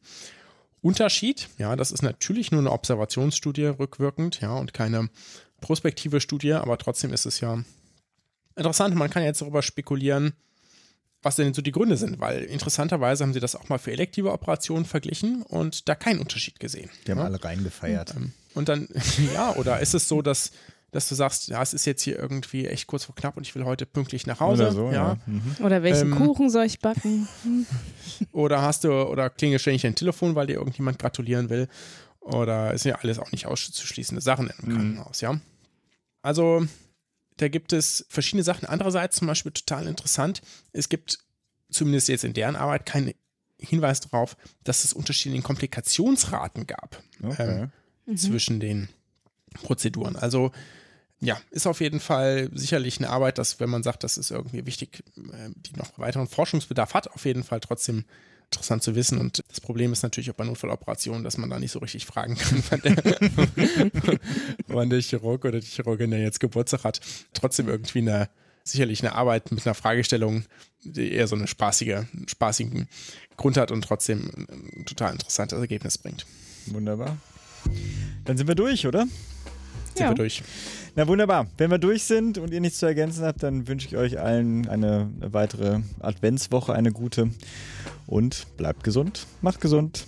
Unterschied. Ja, das ist natürlich nur eine Observationsstudie rückwirkend, ja, und keine prospektive Studie, aber trotzdem ist es ja interessant. Man kann jetzt darüber spekulieren, was denn so die Gründe sind, weil interessanterweise haben sie das auch mal für elektive Operationen verglichen und da keinen Unterschied gesehen. Die haben ja? alle reingefeiert. Ähm, Und dann, ja, oder ist es so, dass, dass du sagst, ja, es ist jetzt hier irgendwie echt kurz vor knapp und ich will heute pünktlich nach Hause. Oder so, ja. Mhm. Oder welchen ähm, Kuchen soll ich backen? Oder hast du, oder klingelt ständig dein Telefon, weil dir irgendjemand gratulieren will. Oder ist ja alles auch nicht auszuschließende Sachen im Krankenhaus, ja. Also, da gibt es verschiedene Sachen. Andererseits zum Beispiel total interessant, es gibt zumindest jetzt in deren Arbeit keinen Hinweis darauf, dass es unterschiedliche Komplikationsraten gab. Okay. ähm, zwischen den Prozeduren. Also ja, ist auf jeden Fall sicherlich eine Arbeit, dass wenn man sagt, das ist irgendwie wichtig, äh, die noch weiteren Forschungsbedarf hat, auf jeden Fall trotzdem interessant zu wissen. Und das Problem ist natürlich auch bei Notfalloperationen, dass man da nicht so richtig fragen kann, wann der, wann der Chirurg oder die Chirurgin, der jetzt Geburtstag hat, trotzdem irgendwie eine sicherlich eine Arbeit mit einer Fragestellung, die eher so eine spaßige, spaßigen Grund hat und trotzdem ein total interessantes Ergebnis bringt. Wunderbar. Dann sind wir durch, oder? Sind Ja. wir durch. Na wunderbar. Wenn wir durch sind und ihr nichts zu ergänzen habt, dann wünsche ich euch allen eine weitere Adventswoche, eine gute. Und bleibt gesund, macht gesund.